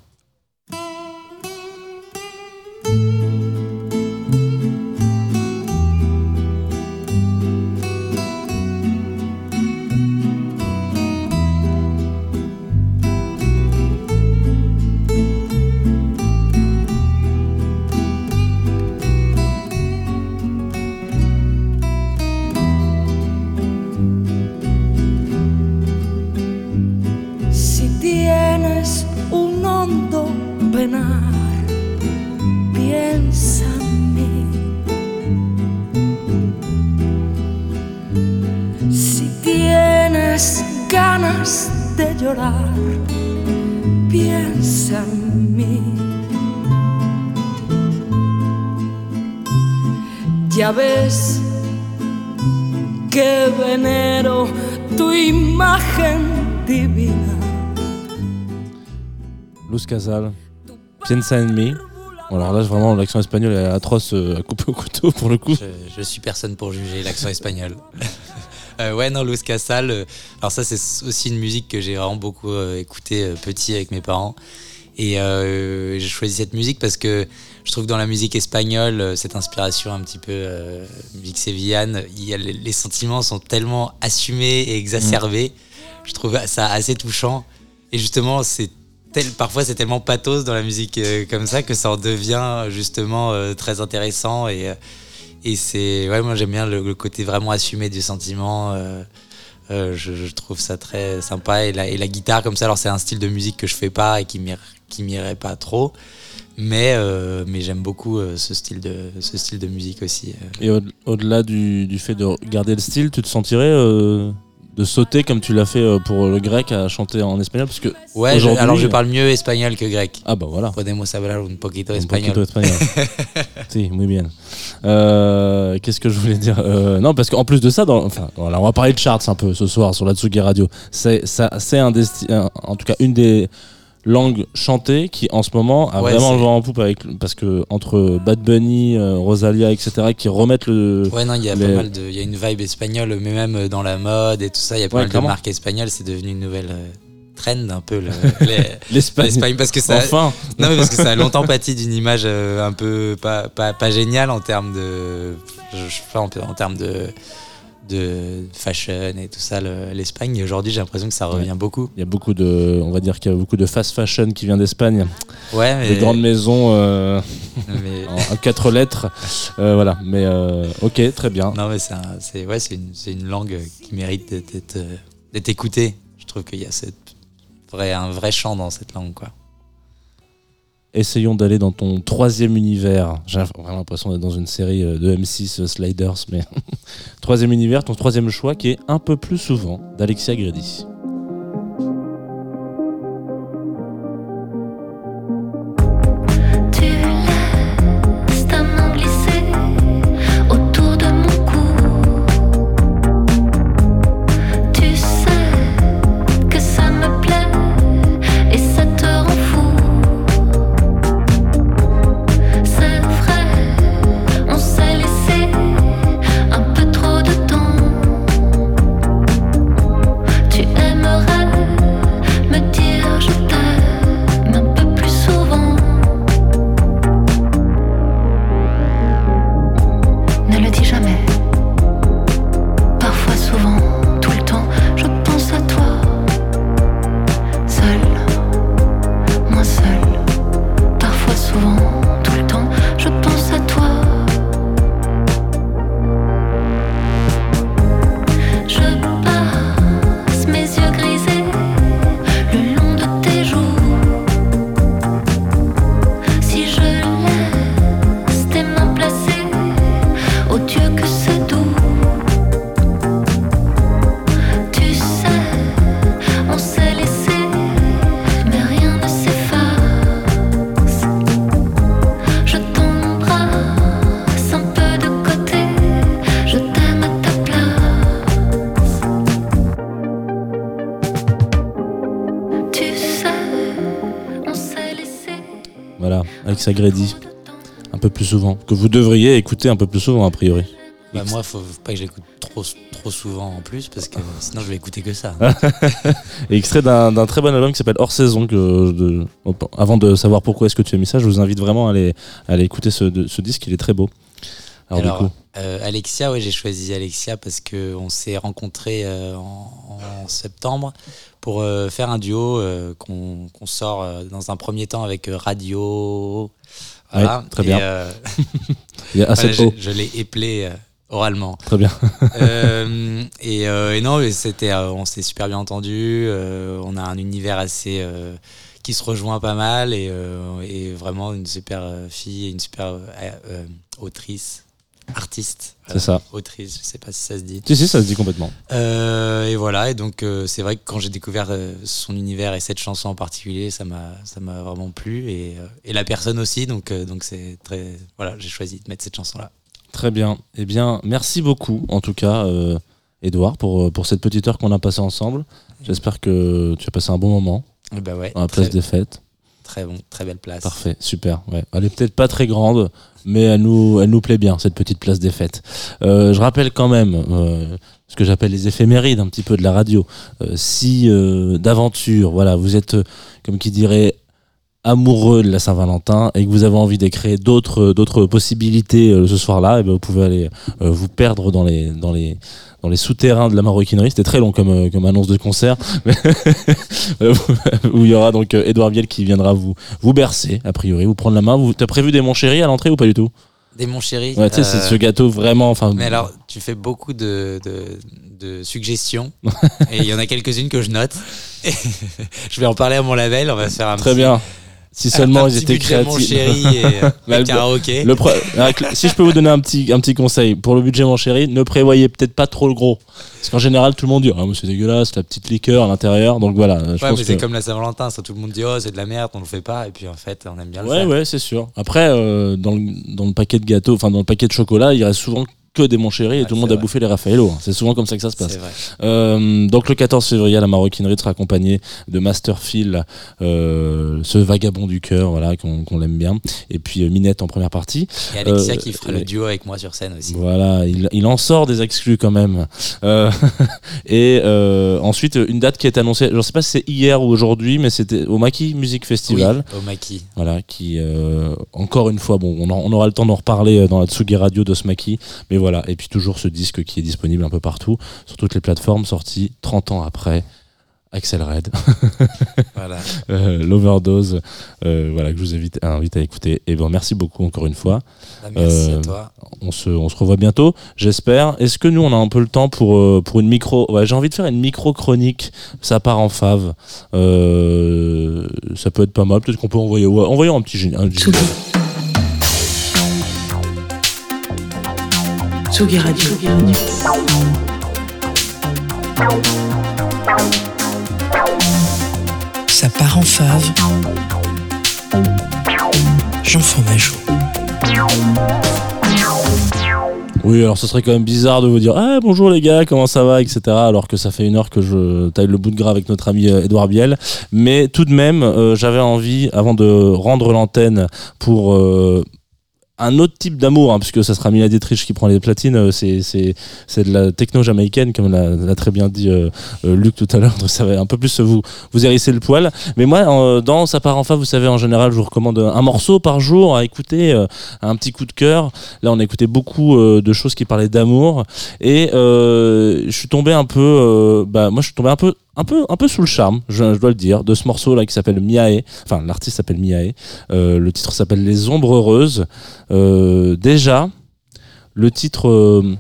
Casal, Piensa en. Bon, alors là, vraiment, l'accent espagnol est atroce euh, à couper au couteau pour le coup. Je, je suis personne pour juger l'accent espagnol. Euh, ouais, non, Luz Casal. euh, alors ça, c'est aussi une musique que j'ai vraiment beaucoup euh, écoutée petit avec mes parents. Et j'ai choisi cette musique parce que je trouve que dans la musique espagnole, cette inspiration un petit peu musique sévillane, il y a, les, les sentiments sont tellement assumés et exacerbés. Je trouve ça assez touchant. Et justement, c'est parfois c'est tellement pathos dans la musique euh, comme ça que ça en devient justement euh, très intéressant et euh, c'est ouais moi j'aime bien le, côté vraiment assumé du sentiment euh, euh, je, trouve ça très sympa et la, guitare comme ça alors c'est un style de musique que je fais pas et qui m'ir- qui m'irait pas trop mais euh, j'aime beaucoup euh, ce style de musique aussi euh. Et au- au-delà du, fait de garder le style, tu te sentirais euh, de sauter comme tu l'as fait euh, pour le grec à chanter en espagnol parce que ouais je- alors je parle mieux espagnol que grec ah bah voilà. podemos hablar un poquito Un espagnol poquito espagnol. si, muy bien. Euh, Qu'est-ce que je voulais dire? Euh, Non, parce qu'en plus de ça, dans, enfin, voilà, on va parler de charts un peu ce soir sur la Tsugi Radio. C'est ça, c'est un, un- en tout cas une des langues chantées qui en ce moment a Ouais, vraiment le vent en poupe avec parce que entre Bad Bunny, euh, Rosalia, etc. qui remettent le Ouais, non, il y a Les- pas mal de. Il y a une vibe espagnole, mais même dans la mode et tout ça, il y a pas Ouais, mal clairement. de marques espagnoles. C'est devenu une nouvelle euh, trend un peu, le- les- l'Espagne. l'Espagne. Parce que ça. Enfin, Non, mais parce que ça a longtemps pâti d'une image euh, un peu pas, pas, pas géniale en termes de. Je, je sais pas, en, en termes de. De fashion et tout ça, le- l'Espagne. Et aujourd'hui, j'ai l'impression que ça revient beaucoup. Il y a beaucoup de, on va dire qu'il y a beaucoup de fast fashion qui vient d'Espagne, Ouais, mais, des grandes maisons euh, mais- en, quatre lettres, Euh, voilà. Mais euh, ok, très bien. non, mais c'est un- ouais, c'est une, une langue qui mérite d'être écoutée. Je trouve qu'il y a cette vrai, un vrai chant dans cette langue, quoi. Essayons d'aller dans ton troisième univers. J'ai vraiment l'impression d'être dans une série euh, de M6 euh, Sliders, mais troisième univers, ton troisième choix qui est un peu plus souvent d'Alexia Grady. Grady, un peu plus souvent. Que vous devriez écouter un peu plus souvent, a priori. Bah, moi, faut, pas que j'écoute trop, trop souvent en plus parce que sinon je vais écouter que ça. Et extrait d'un très bon album qui s'appelle Hors Saison. Que de- avant de savoir pourquoi est-ce que tu as mis ça, je vous invite vraiment à aller, à aller écouter ce, disque, il est très beau. Alors, Alors, du coup, euh, Alexia, ouais, j'ai choisi Alexia parce que on s'est rencontrés euh, en, en septembre pour euh, faire un duo euh, qu'on sort euh, dans un premier temps avec Radio. Voilà. Ouais, très bien. il y a voilà, assez je, l'ai éplé oralement. Très bien. Euh, et, euh, et non, mais c'était, euh, on s'est super bien entendu. on a un univers assez qui se rejoint pas mal et, et vraiment une super fille et une super autrice, artiste. C'est ça. Autrice, je sais pas si ça se dit. Si, si, ça se dit complètement. Euh, et voilà, et donc euh, c'est vrai que quand j'ai découvert euh, son univers et cette chanson en particulier, ça m'a, ça m'a vraiment plu et, euh, et la personne aussi. Donc, euh, donc c'est très, voilà, j'ai choisi de mettre cette chanson là. Très bien. Eh bien, merci beaucoup, en tout cas, euh, Edouard, pour, euh, pour cette petite heure qu'on a passée ensemble. J'espère que tu as passé un bon moment bah ouais. dans la place très, des fêtes. Très belle place. Parfait, super. Ouais. Elle est peut-être pas très grande, mais elle nous, elle nous plaît bien, cette petite place des fêtes. Euh, je rappelle quand même euh, ce que j'appelle les éphémérides un petit peu de la radio. Euh, si d'aventure, voilà, vous êtes, comme qui dirait, amoureux de la Saint-Valentin et que vous avez envie créer d'autres d'autres possibilités ce soir-là, et ben vous pouvez aller vous perdre dans les dans les dans les souterrains de la maroquinerie. C'était très long comme euh, comme annonce de concert, mais où il y aura donc euh, Edouard Biel qui viendra vous vous bercer a priori, vous prendre la main. Vous t'as prévu des mon chéri à l'entrée ou pas du tout? Des mon chéri. Ouais, tu sais, c'est euh, ce gâteau vraiment. Enfin, Mais alors, tu fais beaucoup de, de, de suggestions et il y en a quelques-unes que je note. Je vais en parler à mon label. On va se faire un très petit- bien. Si seulement ils étaient créatifs. si je peux vous donner un petit, un petit conseil pour le budget, mon chéri, ne prévoyez peut-être pas trop le gros. Parce qu'en général, tout le monde dit Ah, mais c'est dégueulasse, la petite liqueur à l'intérieur. Donc voilà. Je Ouais, pense mais c'est que- comme la Saint-Valentin. Ça, tout le monde dit oh c'est de la merde, on le fait pas. Et puis en fait, on aime bien le Ouais, faire. ouais, c'est sûr. Après, euh, dans, le, dans le paquet de gâteaux, enfin dans le paquet de chocolat, il reste souvent que des mon chéri et tout le monde a bouffé les Raffaello. C'est souvent comme ça que ça se passe. Euh, donc le 14 février, à la maroquinerie sera accompagné de Masterfield, euh, ce vagabond du cœur, voilà, qu'on qu'on l'aime bien. Et puis euh, Minette en première partie. Et Alexia Euh, qui fera le duo avec moi sur scène aussi. Voilà, il, il en sort des exclus quand même. Et ensuite, une date qui est annoncée, je ne sais pas si c'est hier ou aujourd'hui, mais c'était au Maki Music Festival. Oui, au maquis. Voilà, qui, encore une fois, bon, on, aura le temps d'en reparler dans la Tsugi Radio de ce Maki, mais voilà, et puis toujours ce disque qui est disponible un peu partout, sur toutes les plateformes, sorti 30 ans après. Axel Red, Voilà. euh, l'overdose, euh, voilà que je vous invite, invite à écouter. Et bon, merci beaucoup encore une fois. Bah, merci Euh, à toi. On se, on se revoit bientôt, j'espère. Est-ce que nous, on a un peu le temps pour, euh, pour une micro. Ouais, j'ai envie de faire une micro chronique. Ça part en fave. Euh, ça peut être pas mal. Peut-être qu'on peut envoyer. Ouais, envoyons un petit génie. Tsugi Radio. Ça part en fave. Jean Fromageau. Oui, alors ce serait quand même bizarre de vous dire Ah bonjour les gars, comment ça va, etc. Alors que ça fait une heure que je taille le bout de gras avec notre ami euh, Edouard Biel. Mais tout de même, euh, j'avais envie, avant de rendre l'antenne pour. euh, un autre type d'amour, hein, puisque ça sera Mila Dietrich qui prend les platines, euh, c'est, c'est, c'est de la techno jamaïcaine, comme l'a, l'a très bien dit euh, euh, Luc tout à l'heure, donc ça va un peu plus vous, vous hérisser le poil. Mais moi, dans Ça part enfin, vous savez, en général, je vous recommande un morceau par jour à écouter, euh, un petit coup de cœur. Là, on a écouté beaucoup euh, de choses qui parlaient d'amour, et je suis tombé un peu, bah, moi, je suis tombé un peu, un peu, un peu sous le charme, je, dois le dire, de ce morceau là qui s'appelle Miae. Enfin, l'artiste s'appelle Miae. Euh, le titre s'appelle Les Ombres Heureuses. Euh, déjà, le titre euh,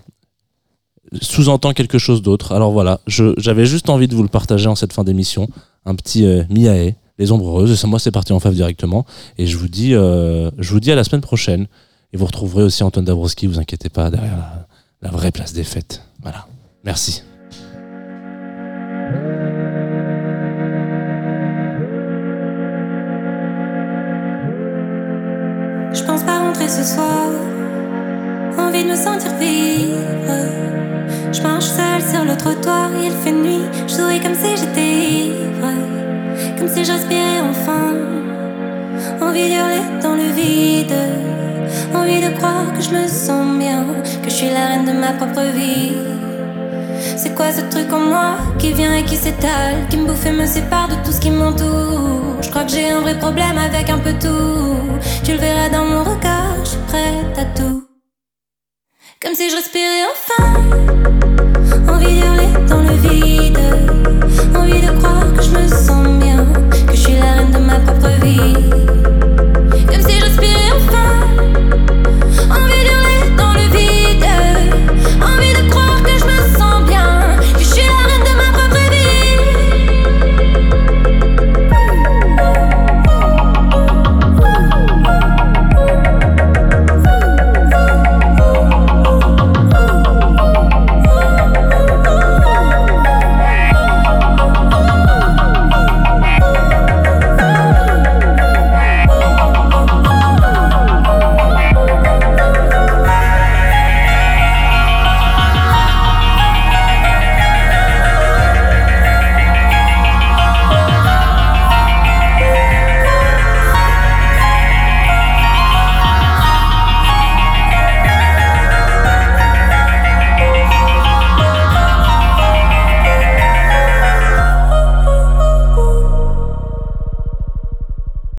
sous-entend quelque chose d'autre. Alors voilà, j'avais juste envie de vous le partager en cette fin d'émission. Un petit Miae, Les Ombres Heureuses. Et ça, moi, c'est parti en fave directement. Et je vous dis, je vous dis à la semaine prochaine. Et vous retrouverez aussi Antoine Dabrowski, vous inquiétez pas, derrière la, la vraie place des fêtes. Voilà. Merci. Envie de me sentir vivre. Je marche seule sur le trottoir, il fait nuit. Je souris comme si j'étais ivre. Comme si j'aspirais enfin. Envie d'hurler dans le vide. Envie de croire que je me sens bien. Que je suis la reine de ma propre vie. C'est quoi ce truc en moi qui vient et qui s'étale, qui me bouffe et me sépare de tout ce qui m'entoure? Je crois que j'ai un vrai problème avec un peu tout. Tu le verras dans mon regard, prête à tout. Comme si je respirais enfin. Envie d'aller dans le vide. Envie de croire que je me sens bien. Que je suis la reine de ma propre vie.